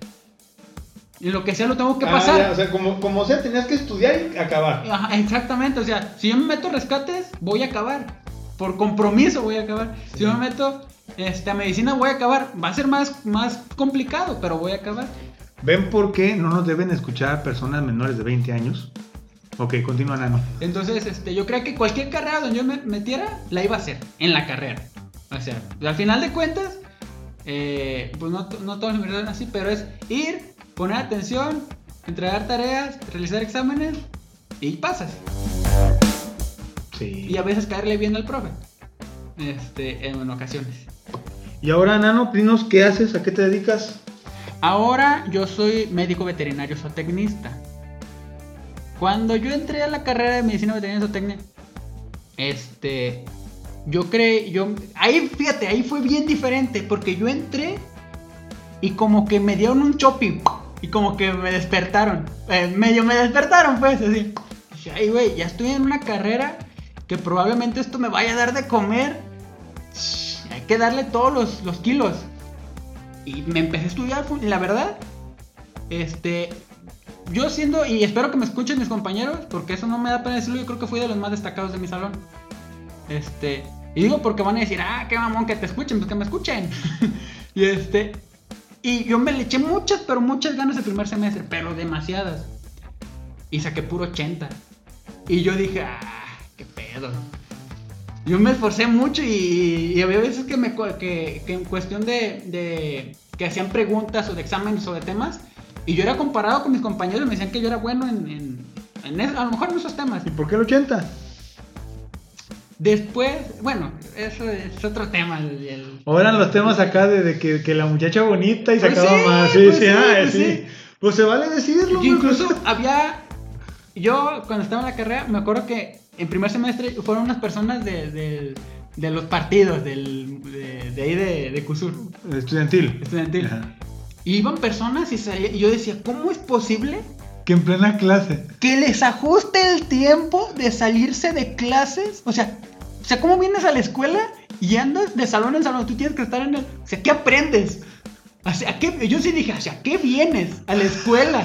Y lo que sea lo tengo que Ah, pasar. ya, o sea, como, como sea, tenías que estudiar y acabar. Ajá, exactamente, o sea, si yo me meto rescates, voy a acabar. Por compromiso voy a acabar. Si yo me meto este, a medicina, voy a acabar. Va a ser más, más complicado, pero voy a acabar. ¿Ven por qué no nos deben escuchar personas menores de 20 años? Ok, continúa, Nano. Entonces, este, yo creo que cualquier carrera donde yo me metiera, la iba a hacer en la carrera. O sea, al final de cuentas, eh, pues no, to- no todos los universidades así, pero es ir, poner atención, entregar tareas, realizar exámenes y pasas. Sí. Y a veces caerle bien al profe. Este, en ocasiones. Y ahora, Nano, dinos qué haces, a qué te dedicas. Ahora yo soy médico veterinario zootecnista. Cuando yo entré a la carrera de medicina veterinaria zootecnia, este, yo creí, yo, ahí, fíjate, ahí fue bien diferente, porque yo entré y como que me dieron un shopping y como que me despertaron, eh, medio me despertaron, pues, así. Dije, ay, güey, ya estoy en una carrera que probablemente esto me vaya a dar de comer. Hay que darle todos los, los kilos. Y me empecé a estudiar, la verdad, este, yo siendo, y espero que me escuchen mis compañeros, porque eso no me da pena decirlo, yo creo que fui de los más destacados de mi salón. Este, y digo porque van a decir, ah, qué mamón que te escuchen, pues que me escuchen. y este, y yo me le eché muchas, pero muchas ganas el primer semestre, pero demasiadas. Y saqué puro 80. Y yo dije, ah, qué pedo. Yo me esforcé mucho y, había veces que, me, que, en cuestión de, que hacían preguntas o de exámenes o de temas, y yo era comparado con mis compañeros y me decían que yo era bueno en, a lo mejor en esos temas. ¿Y por qué el 80? Después, bueno, eso es otro tema. El, O eran los temas acá de, de que, que la muchacha bonita y Pues sacaba sí, más. Sí, pues sí, sí, ah, pues sí. Pues se vale decirlo. Yo incluso pues. había. Yo, cuando estaba en la carrera, me acuerdo que en primer semestre fueron unas personas de, de- de los partidos del, de, ahí de, de CUSUR, Estudiantil. estudiantil. Ajá. Y iban personas y, salía- y yo decía, ¿cómo es posible Que en plena clase. que les ajuste el tiempo de salirse de clases? O sea, o sea, ¿cómo vienes a la escuela y andas de salón en salón? Tú tienes que estar en el... O sea, ¿qué aprendes? O sea, ¿a qué? Yo sí dije, ¿hacia qué vienes a la escuela?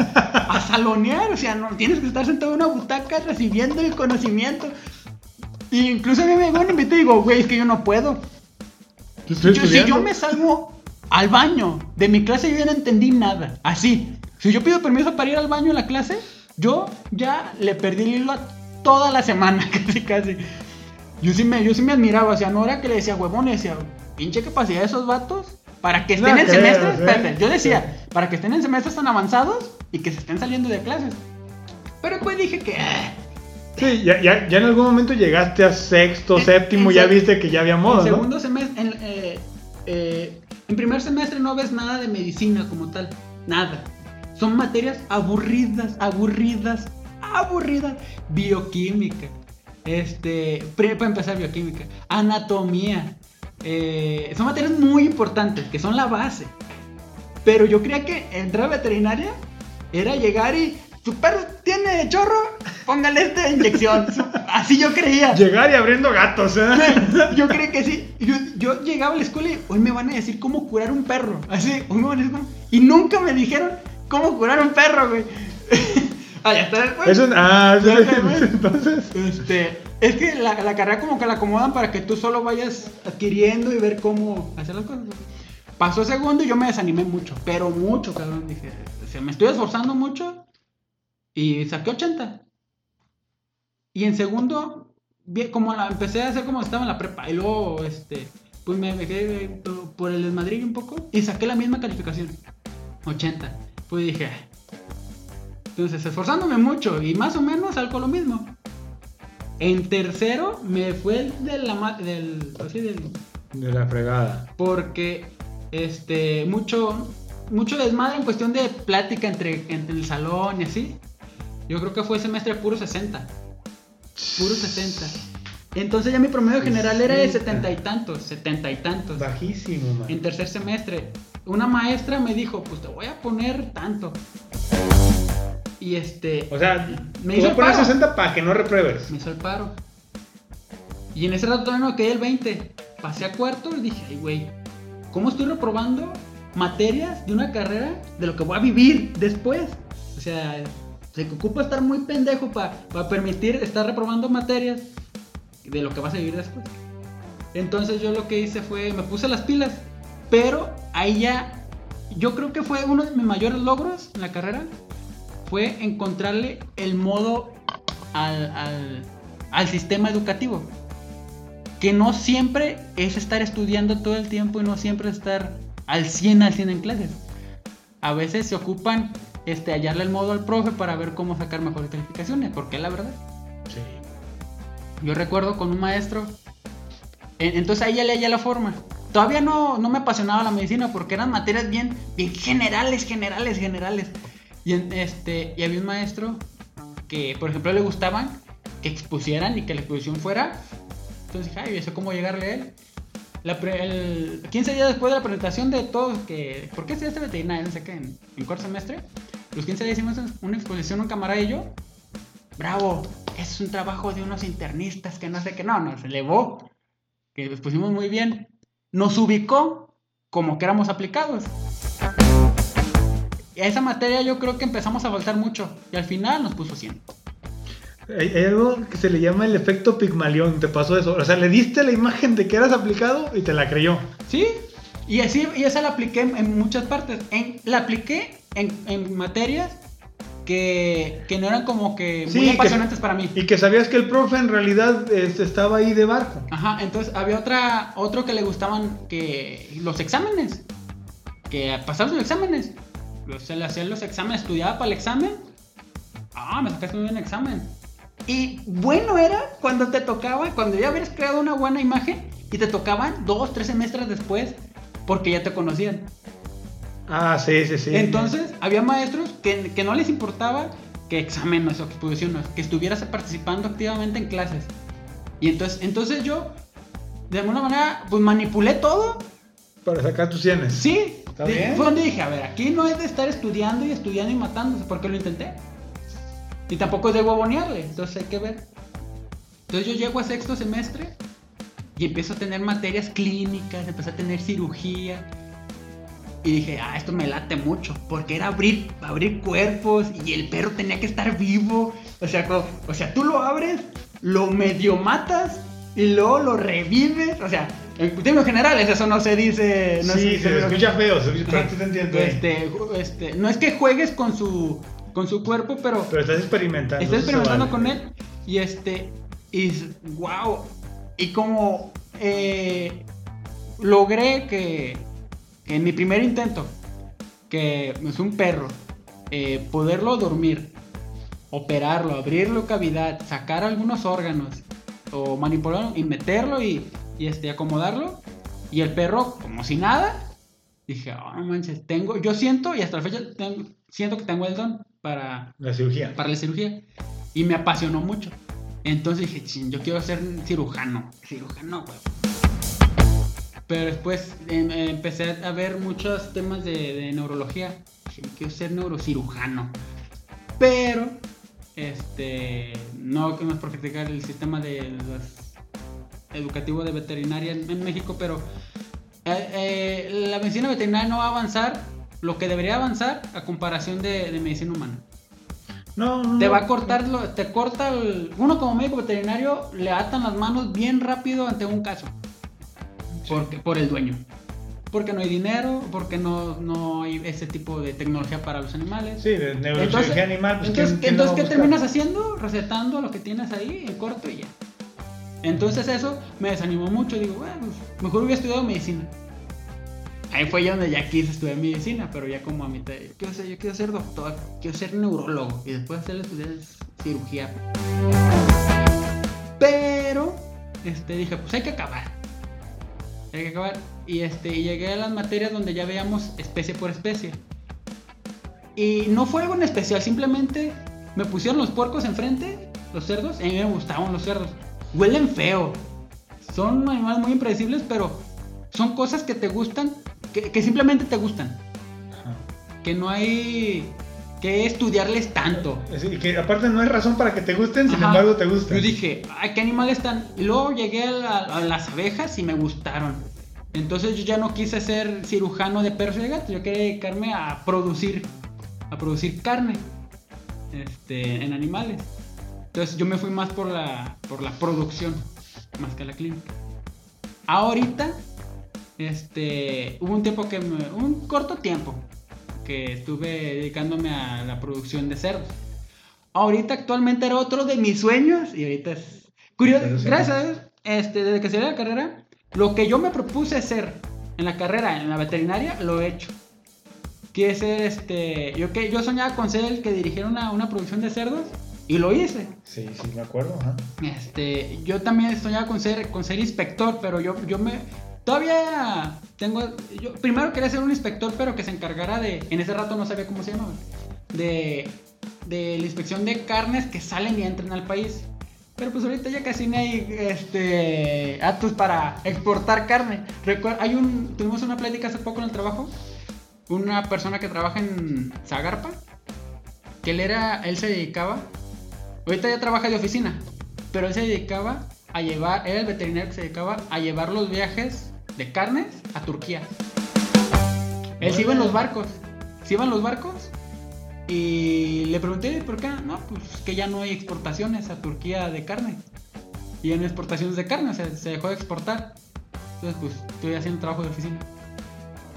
A salonear, o sea, no tienes que estar sentado en una butaca recibiendo el conocimiento. Y incluso a mí me llegó un invitado y digo, güey, es que yo no puedo. Yo si yo me salgo al baño de mi clase, yo ya no entendí nada. Así. Si yo pido permiso para ir al baño en la clase, yo ya le perdí el hilo a toda la semana, casi, casi. Yo sí me, yo sí me admiraba, o sea, no era que le decía huevón, le decía, pinche capacidad de esos vatos para que estén No en creo, semestres, espérate, yo decía, para que estén en semestres tan avanzados y que se estén saliendo de clases. Pero después dije que, ah, Sí, ya, ya, ya en algún momento llegaste a sexto, En- séptimo, en ya viste que ya había modo, en ¿no? segundo semestre, en, eh, eh, en primer semestre no ves nada de medicina como tal, nada. Son materias aburridas, aburridas, aburridas. Bioquímica, este, para empezar bioquímica, anatomía. eh, son materias muy importantes, que son la base. Pero yo creía que entrar a veterinaria era llegar y su perro tiene chorro, póngale esta inyección. Así yo creía. Llegar y abriendo gatos, ¿eh? Yo creo que sí. Yo, yo llegaba a la escuela y hoy me van a decir cómo curar un perro. Así, hoy me van a decir cómo- Y nunca me dijeron cómo curar un perro, güey. ah, ya está después. Eso, ah, sí, entonces. Este, es que la, la carrera como que la acomodan para que tú solo vayas adquiriendo y ver cómo hacer las cosas. Pasó segundo y yo me desanimé mucho, pero mucho, cabrón. Dije, o sea, me estoy esforzando mucho y saqué 80. Y en segundo, como la empecé a hacer como estaba en la prepa y luego, este, pues me dejé por- por el desmadrillo un poco y saqué la misma calificación, 80. Pues dije, entonces esforzándome mucho y más o menos salgo lo mismo. En tercero me fue el de la del, así del De la fregada. porque este mucho mucho desmadre en cuestión de plática entre, entre el salón y así. Yo creo que fue semestre puro 60. Puro 60. Entonces ya mi promedio general era de 70 y tantos, 70 y tantos. Bajísimo, man. En tercer semestre, una maestra me dijo, pues te voy a poner tanto. Y este, O sea, Me hizo voy a poner paro. 60 para que no repruebes. me hizo el paro. Y en ese rato todavía no quedé el 20. Pasé a cuarto y dije, ay, güey, ¿cómo estoy reprobando materias de una carrera de lo que voy a vivir después? O sea, se ocupa estar muy pendejo para permitir estar reprobando materias de lo que vas a vivir después. Entonces yo lo que hice fue, me puse las pilas, pero ahí ya, yo creo que fue uno de mis mayores logros en la carrera, fue encontrarle el modo al, al, al sistema educativo. Que no siempre es estar estudiando todo el tiempo y no siempre estar al 100 al 100 en clases. A veces se ocupan este, hallarle el modo al profe para ver cómo sacar mejores calificaciones, porque es la verdad. Sí. Yo recuerdo con un maestro. en- Entonces ahí ya le hallé la forma. Todavía no, no me apasionaba la medicina porque eran materias bien, bien generales, generales, generales. Y, en- este, y había un maestro que, por ejemplo, le gustaban que expusieran y que la exposición fuera. Entonces dije, ay, yo sé cómo llegarle a él. La pre- el 15 días después de la presentación de todos, que, ¿por qué estudiaste veterinaria? No sé qué, en, en cuarto semestre. Los 15 días hicimos una exposición, un camarada y yo. Bravo, es un trabajo de unos internistas que no sé qué. No, nos elevó. Que los pusimos muy bien. Nos ubicó como que éramos aplicados. Y a esa materia yo creo que empezamos a faltar mucho. Y al final nos puso 100. Hay, algo que se le llama el efecto Pigmalión. Te pasó eso. O sea, le diste la imagen de que eras aplicado y te la creyó. ¿Sí? Y así, y esa la apliqué en, en muchas partes. En, la apliqué en, en materias que, que no eran como que muy Sí, que- apasionantes para mí. Y que sabías que el profe en realidad este, estaba ahí de barco. Ajá, entonces había otra, otro que le gustaban que los exámenes. Que pasar los exámenes. O sea, le hacían los exámenes, estudiaba para el examen. Ah, me sacaste muy bien el examen. Y bueno era cuando te tocaba, cuando ya habías creado una buena imagen y te tocaban dos, tres semestres después porque ya te conocían. Ah, sí, sí, sí. Entonces, había maestros que, que no les importaba que exámenes o exposiciones, que estuvieras participando activamente en clases. Y entonces, entonces yo, de alguna manera, pues manipulé todo. Para sacar tus cienes. Sí. ¿Está bien? Fue donde dije, a ver, aquí no es de estar estudiando y estudiando y matándose, porque lo intenté. Y tampoco es de huevonearle, entonces hay que ver. Entonces yo llego a sexto semestre y empiezo a tener materias clínicas, empecé a tener cirugía. Y dije, ah, esto me late mucho, porque era abrir, abrir cuerpos y el perro tenía que estar vivo. O sea, co- o sea, tú lo abres, lo medio matas y luego lo revives. O sea, en términos generales eso no se dice... No sí, se- se escucha feo, se pero te. Este, este, no es que juegues con su, con su cuerpo, pero Pero estás experimentando. Se experimentando vale. con él y este y wow y como eh, logré que en mi primer intento que es un perro eh, poderlo dormir operarlo abrirlo cavidad sacar algunos órganos o manipularlo y meterlo y, y, este acomodarlo y el perro como si nada dije oh, no manches tengo yo siento y hasta la fecha tengo- siento que tengo el don para La cirugía. para la cirugía. Y me apasionó mucho. Entonces dije, "Chin, yo quiero ser cirujano. Cirujano, güey. Pero después em, empecé a ver muchos temas de, de neurología. Dije, quiero ser neurocirujano. Pero, este, no, por criticar el sistema de los- educativo de veterinaria en, en México, pero eh, eh, la medicina veterinaria no va a avanzar lo que debería avanzar a comparación de, de medicina humana. No, no. Te va a cortar, lo- te corta el... Uno como médico veterinario le atan las manos bien rápido ante un caso. Porque, por el dueño. Porque no hay dinero, porque no, no hay ese tipo de tecnología para los animales. Sí, de neurocirugía animal. Pues, entonces, ¿quién- quién entonces lo va ¿qué terminas haciendo? Recetando lo que tienes ahí en corto y ya. Entonces eso me desanimó mucho. Digo, bueno, pues, mejor hubiera estudiado medicina. Ahí fue ya donde ya quise estudiar medicina, pero ya como a mitad, yo quiero ser, yo quiero ser doctor, quiero ser neurólogo y después hacer estudiar cirugía. Pero, este, dije, pues hay que acabar. Hay que acabar. Y este, y llegué a las materias donde ya veíamos especie por especie. Y no fue algo en especial, simplemente me pusieron los puercos enfrente, los cerdos, y a mí me gustaban los cerdos. Huelen feo. Son animales muy impredecibles, pero son cosas que te gustan, que, que simplemente te gustan. Ajá. Que no hay que estudiarles tanto. Decir, que aparte no hay razón para que te gusten, sin embargo te gustan. Yo dije, ay, ¿qué animales están? Y luego llegué a, la- a las abejas y me gustaron. Entonces yo ya no quise ser cirujano de perros y de gatos, yo quería dedicarme a producir, a producir carne este, en animales. Entonces yo me fui más por la, por la producción, más que la clínica. Ahorita, este, hubo un tiempo que me, un corto tiempo que estuve dedicándome a la producción de cerdos. Ahorita actualmente era otro de mis sueños y ahorita es curioso. Sí. Gracias este, desde que salí de la carrera, lo que yo me propuse hacer en la carrera, en la veterinaria, lo he hecho. Quiere ser este, yo que yo soñaba con ser el que dirigiera una, una producción de cerdos y lo hice. Sí, sí, me acuerdo. ajá. Este, yo también soñaba con ser, con ser inspector, pero yo, yo me. Todavía tengo. Yo primero quería ser un inspector, pero que se encargara de. En ese rato no sabía cómo se llamaba. De de la inspección de carnes que salen y entran al país. Pero pues ahorita ya casi no hay este, actos para exportar carne. Recuer- hay un, tuvimos una plática hace poco en el trabajo. Una persona que trabaja en Zagarpa. Que él era, él se dedicaba. Ahorita ya trabaja de oficina. Pero él se dedicaba a llevar, era el veterinario que se dedicaba a llevar los viajes de carnes a Turquía. Él se iba en los barcos. Se iba en los barcos. Y le pregunté, ¿por qué? No, pues que ya no hay exportaciones a Turquía de carne. Y ya no hay exportaciones de carne, o sea, se dejó de exportar. Entonces, pues estoy haciendo trabajo de oficina.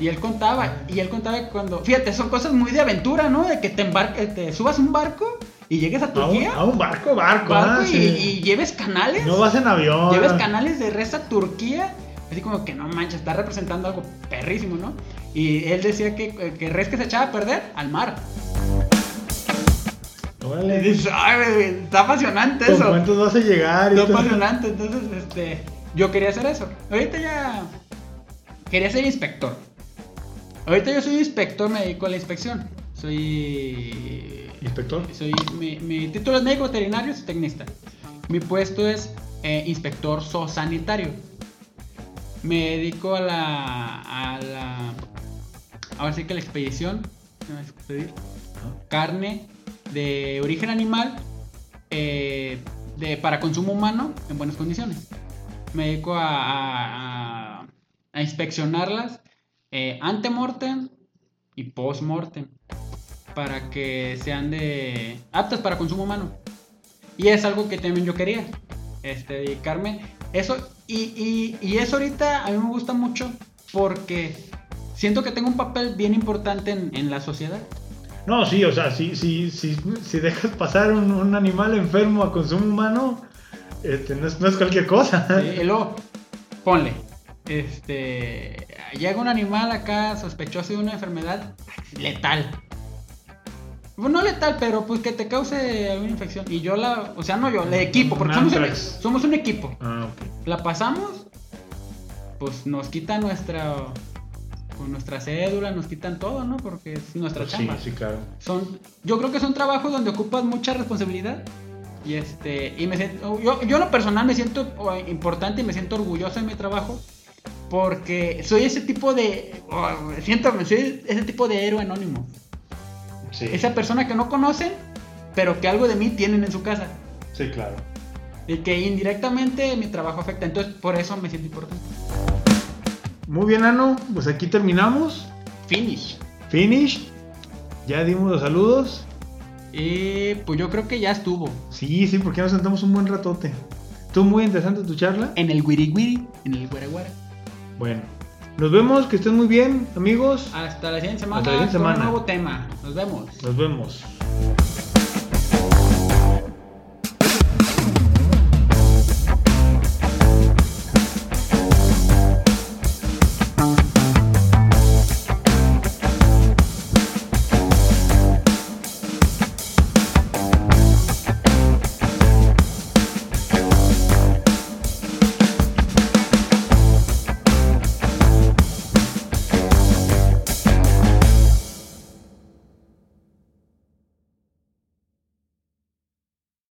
Y él contaba, y él contaba que cuando, fíjate, son cosas muy de aventura, ¿no? De que te embarques, te subas un barco y llegues a A un, Turquía. a un barco, barco. barco ah, y, sí. y lleves canales. No vas en avión. Lleves canales de res a Turquía. Así como que no manches, está representando algo perrísimo, ¿no? Y él decía que, que res que se echaba a perder al mar. Y Órale. dices, ay, está apasionante ¿Con eso. cuántos vas a llegar? y Está apasionante. Entonces, este, yo quería hacer eso. Ahorita ya quería ser inspector. Ahorita yo soy inspector, me dedico a la inspección. Soy Inspector. soy mi, mi título es médico veterinario, soy tecnista. Mi puesto es eh, inspector zoosanitario. Me dedico a la a la ahora sí que la expedición, ¿qué me vas a expedir? carne de origen animal eh, de, para consumo humano en buenas condiciones. Me dedico a, a- a- a inspeccionarlas eh, ante-mortem y post-mortem para que sean de aptas para consumo humano. Y es algo que también yo quería, este, dedicarme eso y, y, y eso ahorita a mí me gusta mucho porque siento que tengo un papel bien importante en, en la sociedad. No, sí, o sea, si, si, si, si dejas pasar un, un animal enfermo a consumo humano, este, no, es, no es cualquier cosa. Sí, y luego, ponle, este, llega un animal acá sospechoso de una enfermedad letal. Bueno, no letal, pero pues que te cause alguna infección. Y yo la, o sea, no yo, el equipo, porque Un somos, un- anthrax. somos un equipo. Ah, ok. La pasamos, pues nos quitan nuestra, con nuestra cédula, nos quitan todo, ¿no? Porque es nuestra Pues sí, chamba. sí, claro. Son, yo creo que son trabajos donde ocupas mucha responsabilidad. Y este, y me siento, yo, yo en lo personal me siento oh, importante y me siento orgulloso de mi trabajo. Porque soy ese tipo de, oh, siento, soy ese tipo de héroe anónimo. Sí, Esa persona que no conocen, pero que algo de mí tienen en su casa. sí, claro. Y que indirectamente mi trabajo afecta. Entonces, por eso me siento importante. Muy bien, Ano, pues aquí terminamos. Finish. Finish. Ya dimos los saludos. Y pues yo creo que ya estuvo. Sí, sí, porque ya nos sentamos un buen ratote. Estuvo muy interesante tu charla. En el wiri wiri, en el guara guara. Bueno, nos vemos, que estén muy bien, amigos. Hasta la siguiente semana Hasta la siguiente con semana. un nuevo tema. Nos vemos. Nos vemos.